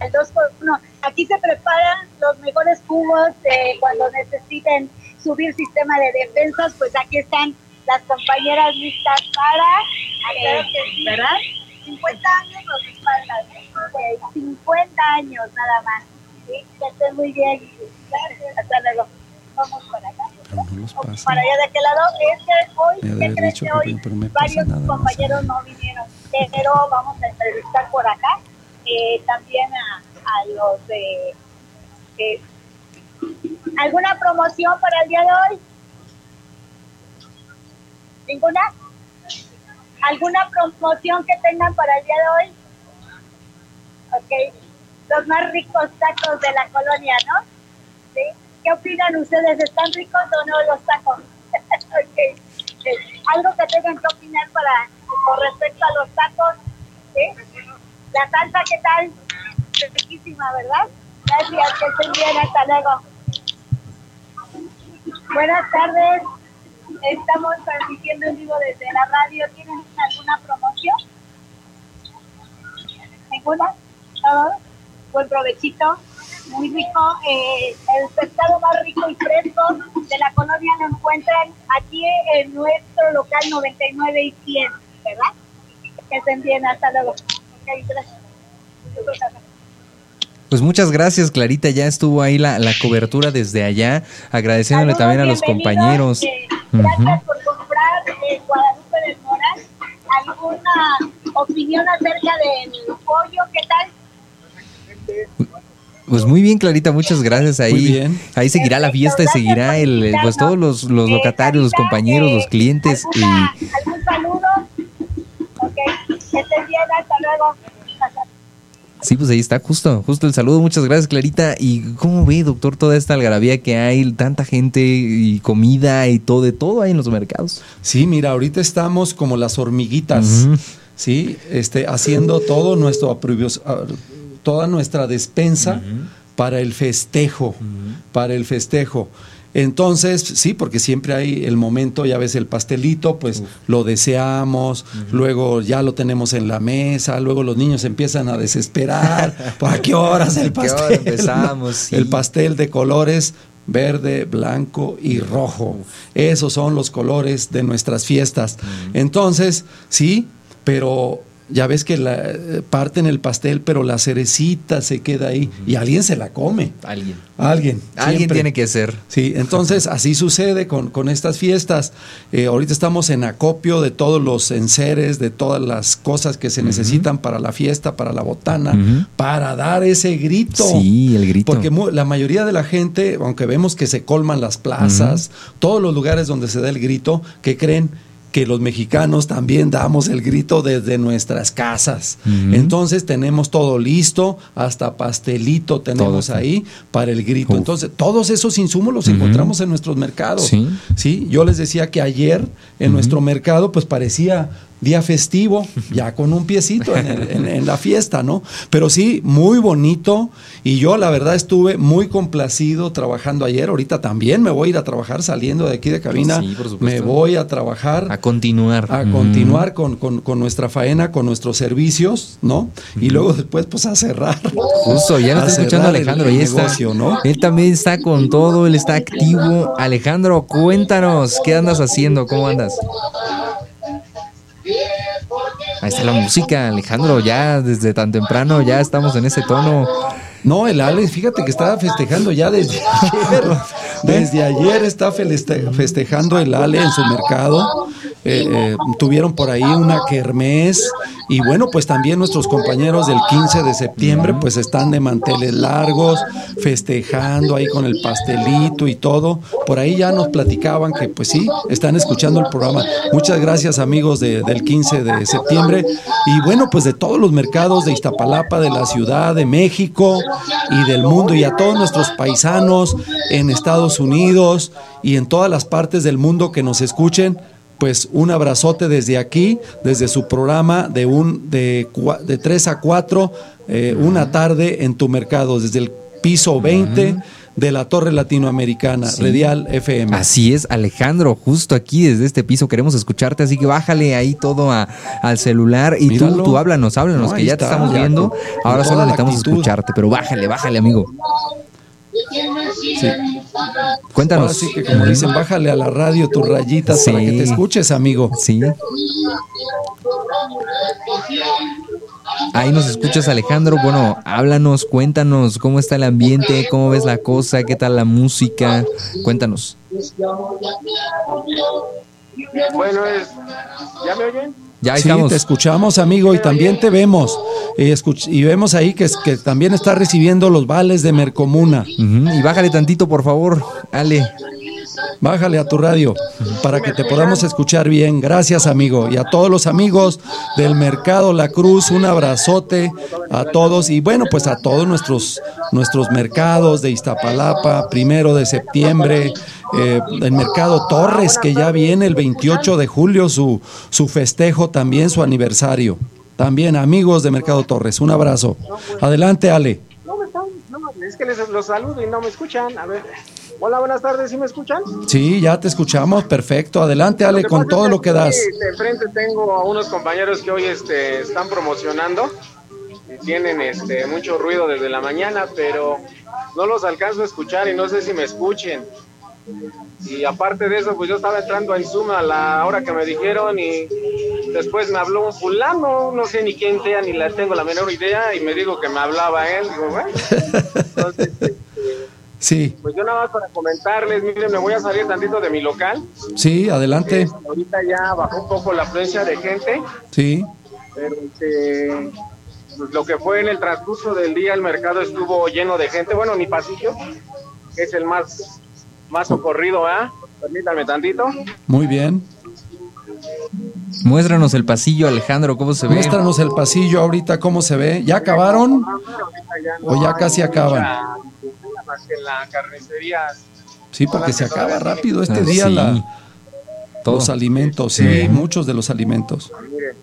El 2 por 1. Aquí se preparan los mejores jugos de cuando necesiten subir sistema de defensas, pues aquí están las compañeras listas para, eh, ¿verdad? 50 años nos espaldan, ¿eh? Ok, 50 años nada más. Sí, que estén muy bien. Gracias, hasta luego. Vamos para acá. Para allá de aquel lado, es que hoy, Me ¿qué habías crees dicho que que hoy pero varios nada compañeros no vinieron? Pero vamos a entrevistar por acá eh, también a, a los de... eh, ¿Alguna promoción para el día de hoy? ¿Ninguna? ¿Alguna promoción que tengan para el día de hoy? Ok. Los más ricos tacos de la colonia, ¿no? ¿Sí? ¿Qué opinan ustedes? ¿Están ricos o no los tacos? Ok. Eh, Algo que tengan que opinar para con respecto a los tacos. ¿Sí? La salsa, ¿qué tal? Riquísima, ¿verdad? Gracias, que estén bien, hasta luego. Buenas tardes. Estamos transmitiendo en vivo desde la radio. ¿Tienen alguna promoción? ¿Ninguna? ¿Todo? Buen provechito. Muy rico. Eh, el pescado más rico y fresco de la colonia lo encuentran aquí en nuestro local 99 y 100, ¿verdad? Que estén bien. Hasta luego. Ok, gracias. Pues muchas gracias, Clarita. Ya estuvo ahí la, la cobertura desde allá. Agradeciéndole Saludos, también a los compañeros. eh. Gracias por comprar en Guadalupe del Moral. ¿Alguna opinión acerca del pollo? ¿Qué tal? Pues muy bien, Clarita, muchas gracias. Ahí, ahí seguirá la fiesta y seguirá el, pues todos los, los locatarios, los compañeros, los clientes. Y ¿Algún saludo? Ok, que estén bien, hasta luego. sí, pues ahí está, justo, justo el saludo. Muchas gracias, Clarita. ¿Y cómo ve, doctor, toda esta algarabía que hay, tanta gente y comida y todo, de todo hay en los mercados? Sí, mira, ahorita estamos como las hormiguitas, ¿sí? Este, haciendo todo nuestro ah, toda nuestra despensa para el festejo, para el festejo. Entonces, sí, porque siempre hay el momento, ya ves el pastelito, pues lo deseamos, luego ya lo tenemos en la mesa, luego los niños empiezan a desesperar, ¿a qué horas el ¿A qué hora pastel? empezamos? El pastel de colores, verde, blanco y rojo. Esos son los colores de nuestras fiestas. Entonces, sí, pero ya ves que la, parten el pastel, pero la cerecita se queda ahí y alguien se la come. Alguien. Alguien. Alguien tiene que ser. Sí, entonces así sucede con, con estas fiestas. Eh, ahorita estamos en acopio de todos los enseres, de todas las cosas que se necesitan para la fiesta, para la botana, para dar ese grito. Sí, el grito. Porque la mayoría de la gente, aunque vemos que se colman las plazas, todos los lugares donde se da el grito, que creen que los mexicanos también damos el grito desde nuestras casas. Entonces tenemos todo listo, hasta pastelito tenemos ahí para el grito. Uf. Entonces, todos esos insumos los encontramos en nuestros mercados. Sí. Sí, yo les decía que ayer en nuestro mercado pues parecía día festivo, ya con un piecito en, el- en- en la fiesta, ¿no? Pero sí, muy bonito y yo la verdad estuve muy complacido trabajando ayer, ahorita también me voy a ir a trabajar saliendo de aquí de cabina, Sí, por supuesto. me voy a trabajar A continuar. a continuar con, con- con nuestra faena, con nuestros servicios, ¿no? Y luego después pues a cerrar. Justo, ya lo está escuchando Alejandro, ya está. negocio, ¿no? Él también está con todo, él está activo. Alejandro, cuéntanos, ¿qué andas haciendo? ¿Cómo andas? Ahí está la música, Alejandro, ya desde tan temprano ya estamos en ese tono. No, el Alex, fíjate que estaba festejando ya desde ayer. Desde ayer está festejando el Ale en su mercado. Eh, eh, tuvieron por ahí una kermés. Y bueno, pues también nuestros compañeros del 15 de septiembre, pues están de manteles largos, festejando ahí con el pastelito y todo. Por ahí ya nos platicaban que, pues sí, están escuchando el programa. Muchas gracias, amigos de- del 15 de septiembre. Y bueno, pues de todos los mercados de Iztapalapa, de la Ciudad de México y del mundo, y a todos nuestros paisanos en Estados Unidos y en todas las partes del mundo que nos escuchen. Pues un abrazote desde aquí, desde su programa de un de, cua- de 3 a 4, eh, una tarde en tu mercado, desde el piso 20 de la Torre Latinoamericana, Sí. Redial FM. Así es, Alejandro, justo aquí desde este piso queremos escucharte, así que bájale ahí todo a- al celular y tú, Míralo. tú háblanos, háblanos, No, que ya te estamos ya viendo. Ahora solo necesitamos actitud. escucharte, pero bájale, bájale, amigo. Sí. Cuéntanos. Ahora sí que como dicen, bájale a la radio tus rayitas para que te escuches, amigo. Sí. Ahí nos escuchas, Alejandro. Bueno, háblanos, cuéntanos cómo está el ambiente, cómo ves la cosa, qué tal la música. Cuéntanos. Bueno, es, ¿ya me oyen? Ya sí, estamos. te escuchamos, amigo, y también te vemos. Y, y vemos ahí que, es- que también está recibiendo los vales de Mercomuna. Y bájale tantito, por favor, Ale. Bájale a tu radio para que te podamos escuchar bien. Gracias, amigo. Y a todos los amigos del Mercado La Cruz, un abrazote a todos. Y bueno, pues a todos nuestros, nuestros mercados de Iztapalapa, primero de septiembre, eh, el Mercado Torres, que ya viene el 28 de julio, su, su festejo también, su aniversario. También, amigos de Mercado Torres, un abrazo. Adelante, Ale. No, es que les los saludo y no me escuchan. A ver, hola, buenas tardes, ¿sí me escuchan? Sí, ya te escuchamos. Perfecto. Adelante, Ale, con todo lo que das. De frente tengo a unos compañeros que hoy este, están promocionando y tienen este, mucho ruido desde la mañana, pero no los alcanzo a escuchar y no sé si me escuchen. Y aparte de eso, pues yo estaba entrando en Zoom a la hora que me dijeron y después me habló un fulano, no sé ni quién sea, ni la tengo la menor idea, y me dijo que me hablaba él. Digo, bueno, entonces, Sí, pues yo nada más para comentarles, miren, me voy a salir tantito de mi local. sí, adelante. Ahorita ya bajó un poco la afluencia de gente, Sí, pero este, pues, lo que fue en el transcurso del día, el mercado estuvo lleno de gente. Bueno, mi pasillo es el más, más socorrido, ¿ah? Permítanme tantito. muy bien. Muéstranos el pasillo, Alejandro, cómo se ve. Muéstranos el pasillo ahorita, cómo se ve. ¿Ya acabaron? O ya casi acaban. Más que en la carnicería. Sí, porque se acaba rápido este Ah, día sí. la- los alimentos, sí, Sí. muchos de los alimentos. Mire.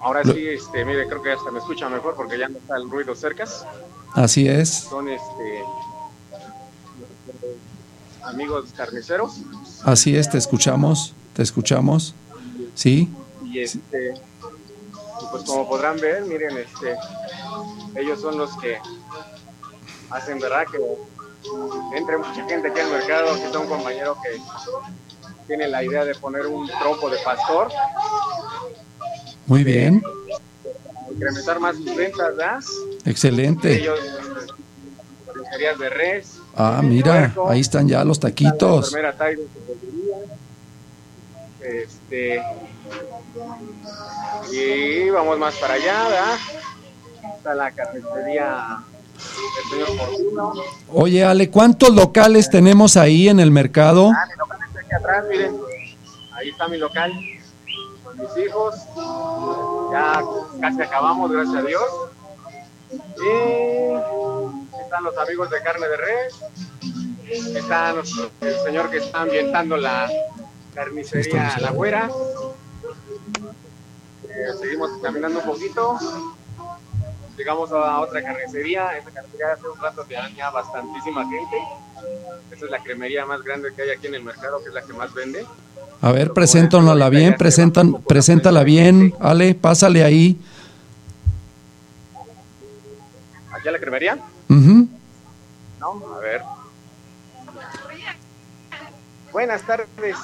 Ahora Lo- sí, este, mire, creo que hasta me escucha mejor porque ya no está el ruido cerca. Así es. Son este amigos carniceros Así es, te escuchamos, te escuchamos. Sí, y este pues como podrán ver, miren, este ellos son los que hacen verdad que entre mucha gente aquí al mercado. Aquí está un compañero que tiene la idea de poner un trompo de pastor, Muy bien, incrementar más sus ventas, ¿verdad? excelente. Ellos, carnicerías de res. Ah, mira, ahí están ya los taquitos. Este. Y vamos más para allá, ¿verdad? Está la Fortuno. Oye, Ale, ¿cuántos locales tenemos ahí en el mercado? Ah, mi local está aquí atrás, miren. Ahí está mi local. Con mis hijos. Ya casi acabamos, gracias a Dios. Y están los amigos de carne de res. Está nuestro- el señor que está ambientando la carnicería La Güera. Eh, seguimos caminando un poquito. Llegamos a otra carnicería. Esta carnicería hace un rato tenía bastantísima gente. Esa es la cremería más grande que hay aquí en el mercado, que es la que más vende. A ver, preséntanosla bien, presentan, preséntala bien, Ale, pásale ahí. ¿Aquí a la cremería? Ujú. No, a ver. Buenas tardes.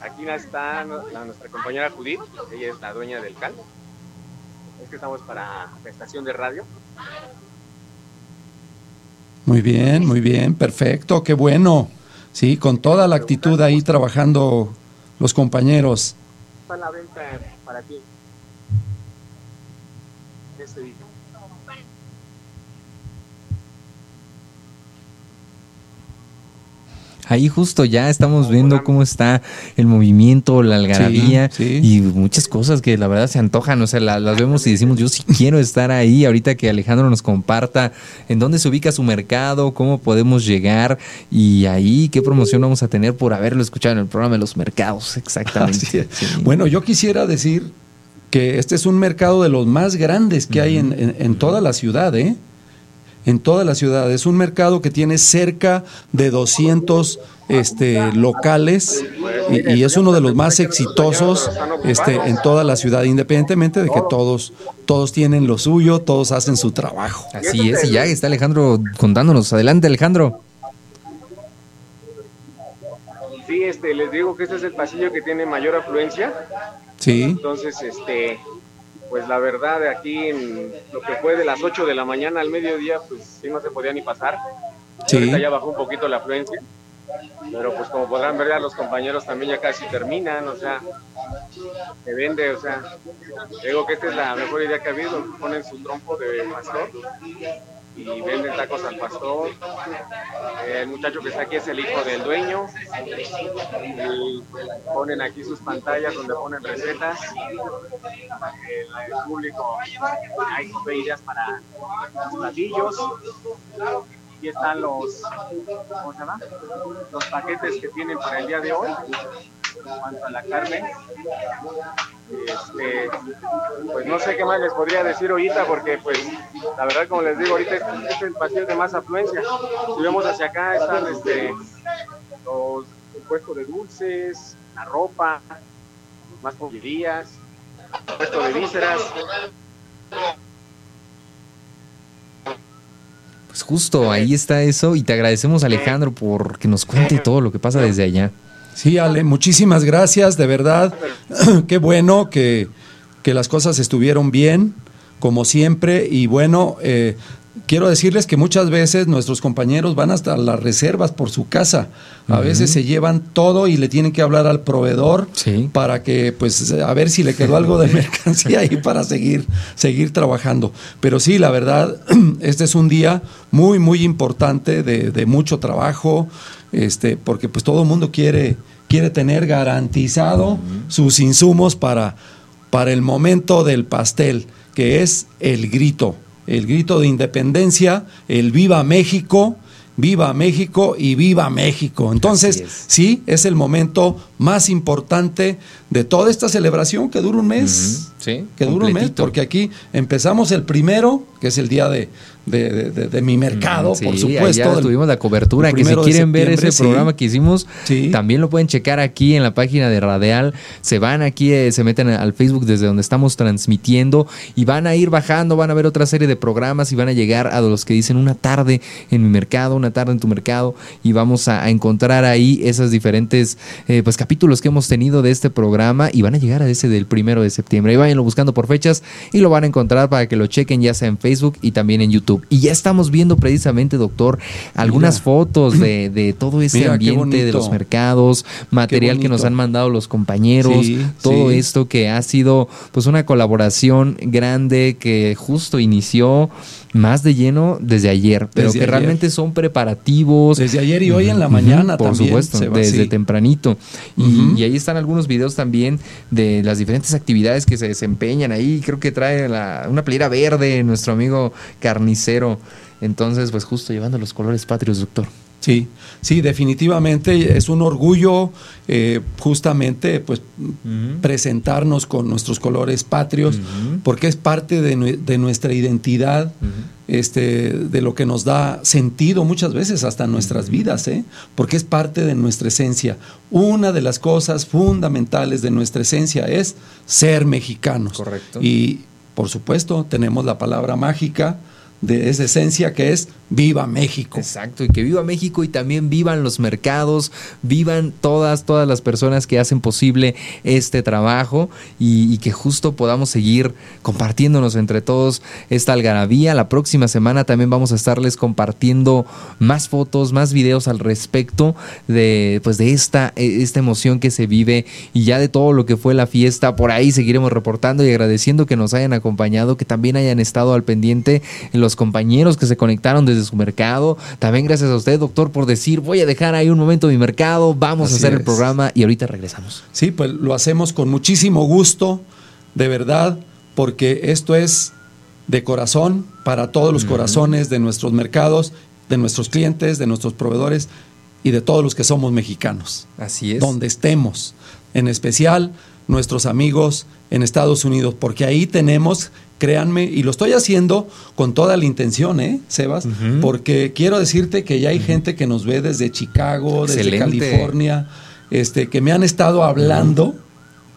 Aquí está nuestra compañera Judith. Ella es la dueña del CAL. Que estamos para la estación de radio. Muy bien, muy bien, perfecto, qué bueno. Sí, con toda la actitud ahí trabajando los compañeros. En la venta para ti. Este Ahí justo ya estamos viendo cómo está el movimiento, la algarabía y muchas cosas que la verdad se antojan. O sea, la- las vemos y decimos, yo sí quiero estar ahí. Ahorita que Alejandro nos comparta en dónde se ubica su mercado, cómo podemos llegar y ahí qué promoción vamos a tener por haberlo escuchado en el programa de los mercados. Exactamente. Así es. Bueno, yo quisiera decir que este es un mercado de los más grandes que hay en, en- en toda la ciudad, ¿eh? En toda la ciudad. Es un mercado que tiene cerca de 200 este, locales y, y es uno de los más exitosos este, en toda la ciudad, independientemente de que todos, todos tienen lo suyo, todos hacen su trabajo. Así es, y ya está Alejandro contándonos. Adelante, Alejandro. Sí, este, les digo que este es el pasillo que tiene mayor afluencia. Sí. Entonces, este, pues la verdad, de aquí en lo que fue de las 8 de la mañana al mediodía, pues sí no se podía ni pasar. Sí. Ahorita ya bajó un poquito la afluencia. Pero pues como podrán ver ya los compañeros también ya casi terminan, o sea, se vende, o sea, digo que esta es la mejor idea que ha habido, ponen su trompo de pastor y venden tacos al pastor. El muchacho que está aquí es el hijo del dueño. Y ponen aquí sus pantallas donde ponen recetas. El público hay ideas para los platillos. Aquí están los. Los paquetes que tienen para el día de hoy. En cuanto a la carne, este, pues no sé qué más les podría decir ahorita porque pues la verdad como les digo ahorita este es el pasillo de más afluencia si vemos hacia acá están este los el puesto de dulces la ropa más pollerías puesto de vísceras Pues justo ahí está eso y te agradecemos Alejandro por que nos cuente todo lo que pasa desde allá. Sí, Ale, muchísimas gracias, de verdad. Qué bueno que, que las cosas estuvieron bien, como siempre. Y bueno, eh, quiero decirles que muchas veces nuestros compañeros van hasta las reservas por su casa. A veces se llevan todo y le tienen que hablar al proveedor para que, pues, a ver si le quedó algo de mercancía ahí para seguir, seguir trabajando. Pero sí, la verdad, este es un día muy, muy importante de, de mucho trabajo, este, porque pues todo el mundo quiere, quiere tener garantizado sus insumos para, para el momento del pastel, que es el grito, el grito de independencia, el viva México, viva México y viva México. Entonces, sí, es el momento más importante de toda esta celebración que dura un mes. Sí, que dura un mes, porque aquí empezamos el primero, que es el día de, de, de- de- de mi mercado, Mm, Sí, por supuesto. tuvimos la cobertura. Que si quieren ver ese sí. programa que hicimos, también lo pueden checar aquí en la página de Radial. Se van aquí, eh, se meten al Facebook desde donde estamos transmitiendo y van a ir bajando, van a ver otra serie de programas y van a llegar a los que dicen una tarde en mi mercado, una tarde en tu mercado y vamos a, a encontrar ahí esos diferentes eh, pues capítulos que hemos tenido de este programa y van a llegar a ese del primero de septiembre. Ahí váyanlo buscando por fechas y lo van a encontrar para que lo chequen ya sea en Facebook y también en YouTube. Y ya estamos viendo precisamente, doctor, algunas Mira. fotos de, de todo ese Mira, ambiente de los mercados, material que nos han mandado los compañeros, Sí, todo sí. esto que ha sido pues una colaboración grande que justo inició más de lleno desde ayer, pero Desde que ayer. realmente son preparativos. Desde ayer y hoy en la mañana por también, supuesto, desde tempranito. Y, ahí están algunos videos también de las diferentes actividades que se desempeñan ahí. Creo que trae la- una playera verde nuestro amigo carnicero. Entonces, pues justo llevando los colores patrios, doctor. Sí, sí, definitivamente es un orgullo eh, justamente pues presentarnos con nuestros colores patrios porque es parte de, de nuestra identidad, este, de lo que nos da sentido muchas veces hasta nuestras vidas, ¿eh? porque es parte de nuestra esencia. Una de las cosas fundamentales de nuestra esencia es ser mexicanos. Correcto. Y por supuesto tenemos la palabra mágica de esa esencia que es viva México. Exacto, y que viva México y también vivan los mercados, vivan todas, todas las personas que hacen posible este trabajo y, que justo podamos seguir compartiéndonos entre todos esta algarabía. La próxima semana también vamos a estarles compartiendo más fotos, más videos al respecto de, pues de esta, eh, esta emoción que se vive y ya de todo lo que fue la fiesta. Por ahí seguiremos reportando y agradeciendo que nos hayan acompañado, que también hayan estado al pendiente los compañeros que se conectaron desde su mercado. También gracias a usted, doctor, por decir, voy a dejar ahí un momento mi mercado, vamos a hacer el programa y ahorita regresamos. Sí, pues lo hacemos con muchísimo gusto, de verdad, porque esto es de corazón para todos los corazones de nuestros mercados, de nuestros clientes, de nuestros proveedores y de todos los que somos mexicanos. Así es. Donde estemos, en especial nuestros amigos en Estados Unidos, porque ahí tenemos, créanme, y lo estoy haciendo con toda la intención, ¿eh, Sebas? Porque quiero decirte que ya hay gente que nos ve desde Chicago, desde. California, este, que me han estado hablando.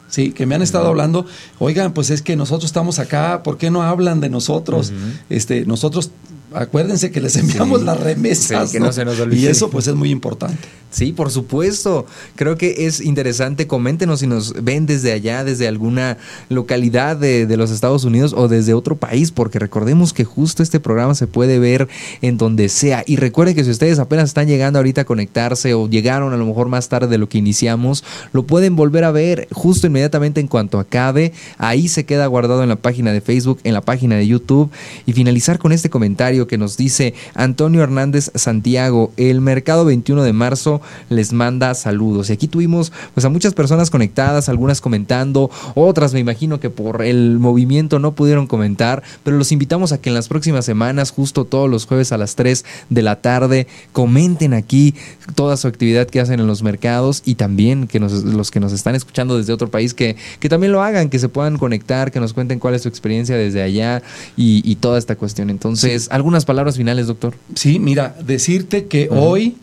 Sí, que me han estado hablando, oigan, pues es que nosotros estamos acá, ¿por qué no hablan de nosotros? Este, nosotros, acuérdense que les enviamos Sí. las remesas, Sí, que no se nos olvide. Y eso pues es muy importante. Sí, por supuesto. Creo que es interesante. Coméntenos si nos ven desde allá, desde alguna localidad de, de los Estados Unidos o desde otro país, porque recordemos que justo este programa se puede ver en donde sea. Y recuerden que si ustedes apenas están llegando ahorita a conectarse o llegaron a lo mejor más tarde de lo que iniciamos, lo pueden volver a ver justo inmediatamente en cuanto acabe. Ahí se queda guardado en la página de Facebook, en la página de YouTube. Y finalizar con este comentario que nos dice Antonio Hernández Santiago, el mercado 21 de marzo les manda saludos. Y aquí tuvimos pues a muchas personas conectadas, algunas comentando, otras me imagino que por el movimiento no pudieron comentar, pero los invitamos a que en las próximas semanas, justo todos los jueves a las 3 de la tarde, comenten aquí toda su actividad que hacen en los mercados y también que nos, los que nos están escuchando desde otro país, que, que también lo hagan, que se puedan conectar, que nos cuenten cuál es su experiencia desde allá y, y toda esta cuestión. Entonces, algunas palabras finales, doctor. Sí, mira, decirte que hoy,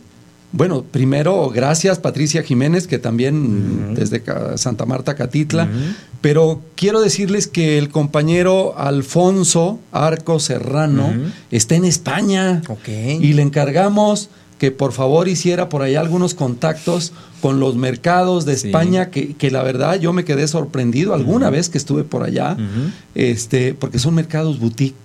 bueno, primero, gracias Patricia Jiménez, que también desde Santa Marta, Catitla, pero quiero decirles que el compañero Alfonso Arco Serrano está en España. Y le encargamos que por favor hiciera por allá algunos contactos con los mercados de Sí. España, que, que la verdad yo me quedé sorprendido alguna vez que estuve por allá, este, porque son mercados boutique.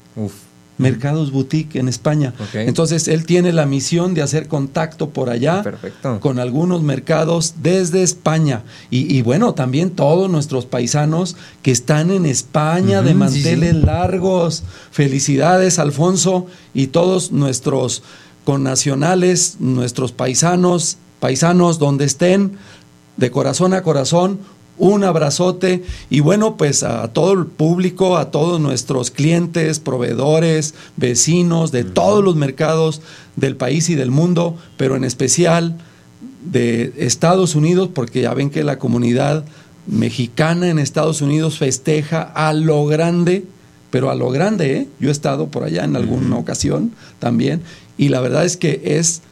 Mercados boutique en España. Entonces él tiene la misión de hacer contacto por allá Perfecto. con algunos mercados desde España. Y, y bueno, también todos nuestros paisanos que están en España de sí, manteles sí. largos. Felicidades, Alfonso, y todos nuestros connacionales, nuestros paisanos, paisanos donde estén, de corazón a corazón, un abrazote y bueno, pues a todo el público, a todos nuestros clientes, proveedores, vecinos de todos los mercados del país y del mundo, pero en especial de Estados Unidos, porque ya ven que la comunidad mexicana en Estados Unidos festeja a lo grande pero a lo grande, ¿eh? Yo he estado por allá en alguna ocasión también y la verdad es que es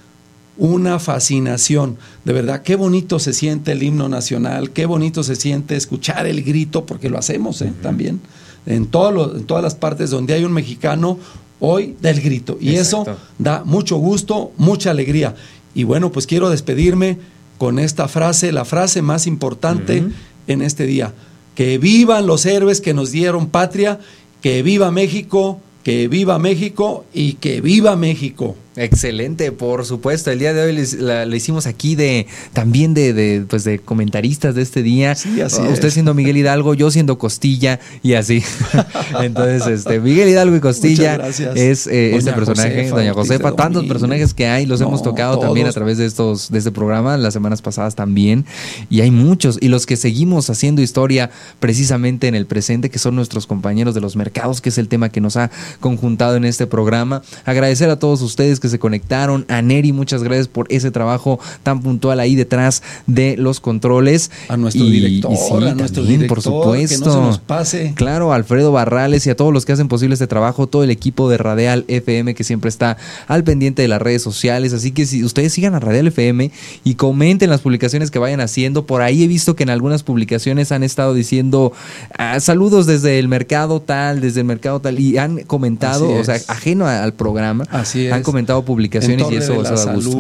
una fascinación. De verdad, qué bonito se siente el himno nacional, qué bonito se siente escuchar el grito, porque lo hacemos ¿eh? también. En, todas las partes donde hay un mexicano, hoy da el grito. Y eso da mucho gusto, mucha alegría. Y bueno, pues quiero despedirme con esta frase, la frase más importante en este día. Que vivan los héroes que nos dieron patria, que viva México, que viva México y que viva México. Excelente, por supuesto. El día de hoy la, hicimos aquí de también de, pues de comentaristas de este día. Sí, así Usted siendo Miguel Hidalgo, yo siendo Costilla y así. Entonces, este Miguel Hidalgo y Costilla es eh, este personaje, Doña Josefa. Tantos personajes que hay, los hemos tocado también a través de estos de este programa las semanas pasadas también. Y hay muchos y los que seguimos haciendo historia precisamente en el presente, que son nuestros compañeros de los mercados, que es el tema que nos ha conjuntado en este programa. Agradecer a todos ustedes que se conectaron. A Neri, muchas gracias por ese trabajo tan puntual ahí detrás de los controles. A nuestro director, a nuestro director, por supuesto. Que no se nos pase. Claro, Alfredo Barrales y a todos los que hacen posible este trabajo, todo el equipo de Radial FM que siempre está al pendiente de las redes sociales. Así que si ustedes sigan a Radial FM y comenten las publicaciones que vayan haciendo, por ahí he visto que en algunas publicaciones han estado diciendo ah, saludos desde el mercado tal, desde el mercado tal, y han comentado, o sea, ajeno al programa, Así han comentado publicaciones y eso,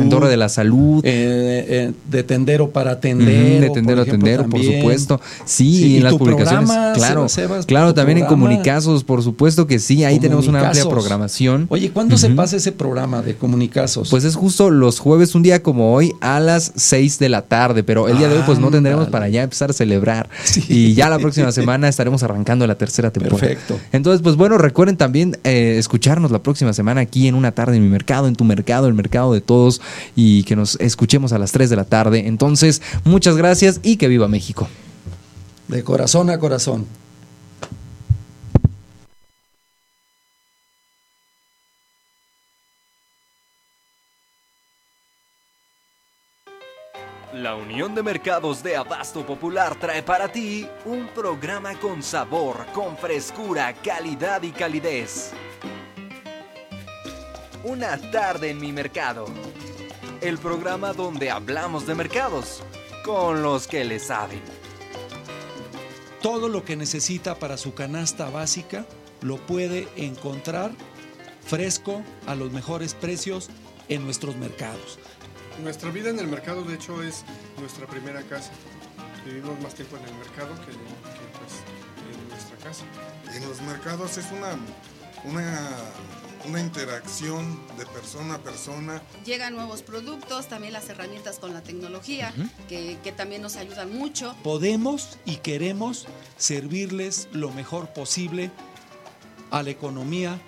en Torre de la Salud. Eh, eh, de Tendero para atender. de Tendero a Tendero, por supuesto. Sí, en las publicaciones. claro, claro también en Comunicazos, por supuesto que sí, ahí tenemos una amplia programación. Oye, ¿cuándo se pasa ese programa de Comunicazos? Pues es justo los jueves, un día como hoy, a las 6 de la tarde, pero el día de hoy pues no tendremos para ya empezar a celebrar. Y ya la próxima semana estaremos arrancando la tercera temporada. Perfecto. Entonces, pues bueno, recuerden también eh, escucharnos la próxima semana aquí en Una Tarde en mi Mercado en tu mercado, el mercado de todos y que nos escuchemos a las 3 de la tarde. Entonces, muchas gracias y que viva México. De corazón a corazón. La Unión de Mercados de Abasto Popular trae para ti un programa con sabor, con frescura, calidad y calidez. Una tarde en mi mercado. El programa donde hablamos de mercados con los que le saben. Todo lo que necesita para su canasta básica lo puede encontrar fresco a los mejores precios en nuestros mercados. Nuestra vida en el mercado, de hecho, es nuestra primera casa. Vivimos más tiempo en el mercado que, pues, en nuestra casa. En los mercados es una, una una interacción de persona a persona. Llegan nuevos productos, también las herramientas con la tecnología, que, que, también nos ayudan mucho. Podemos y queremos servirles lo mejor posible a la economía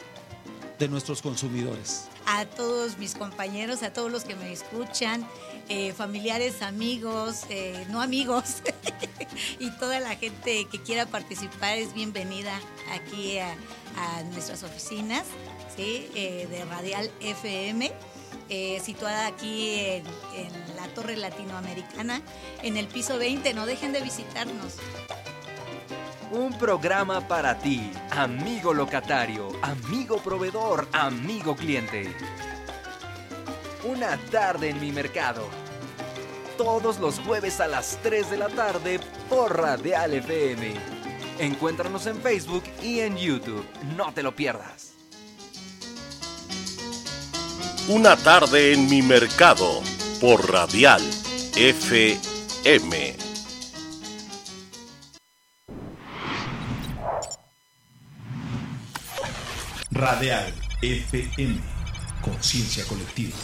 de nuestros consumidores. A todos mis compañeros, a todos los que me escuchan, eh, familiares, amigos, eh, no amigos, y toda la gente que quiera participar es bienvenida aquí a, a nuestras oficinas. Eh, de Radial FM. Eh, situada aquí en, la Torre Latinoamericana, en el piso 20. No dejen de visitarnos. Un programa para ti, amigo locatario, amigo proveedor, amigo cliente. Una tarde en mi mercado. Todos los jueves a las 3 de la tarde por Radial FM. Encuéntranos en Facebook y en YouTube. No te lo pierdas. Una tarde en mi mercado por Radial FM. Radial FM. Conciencia colectiva.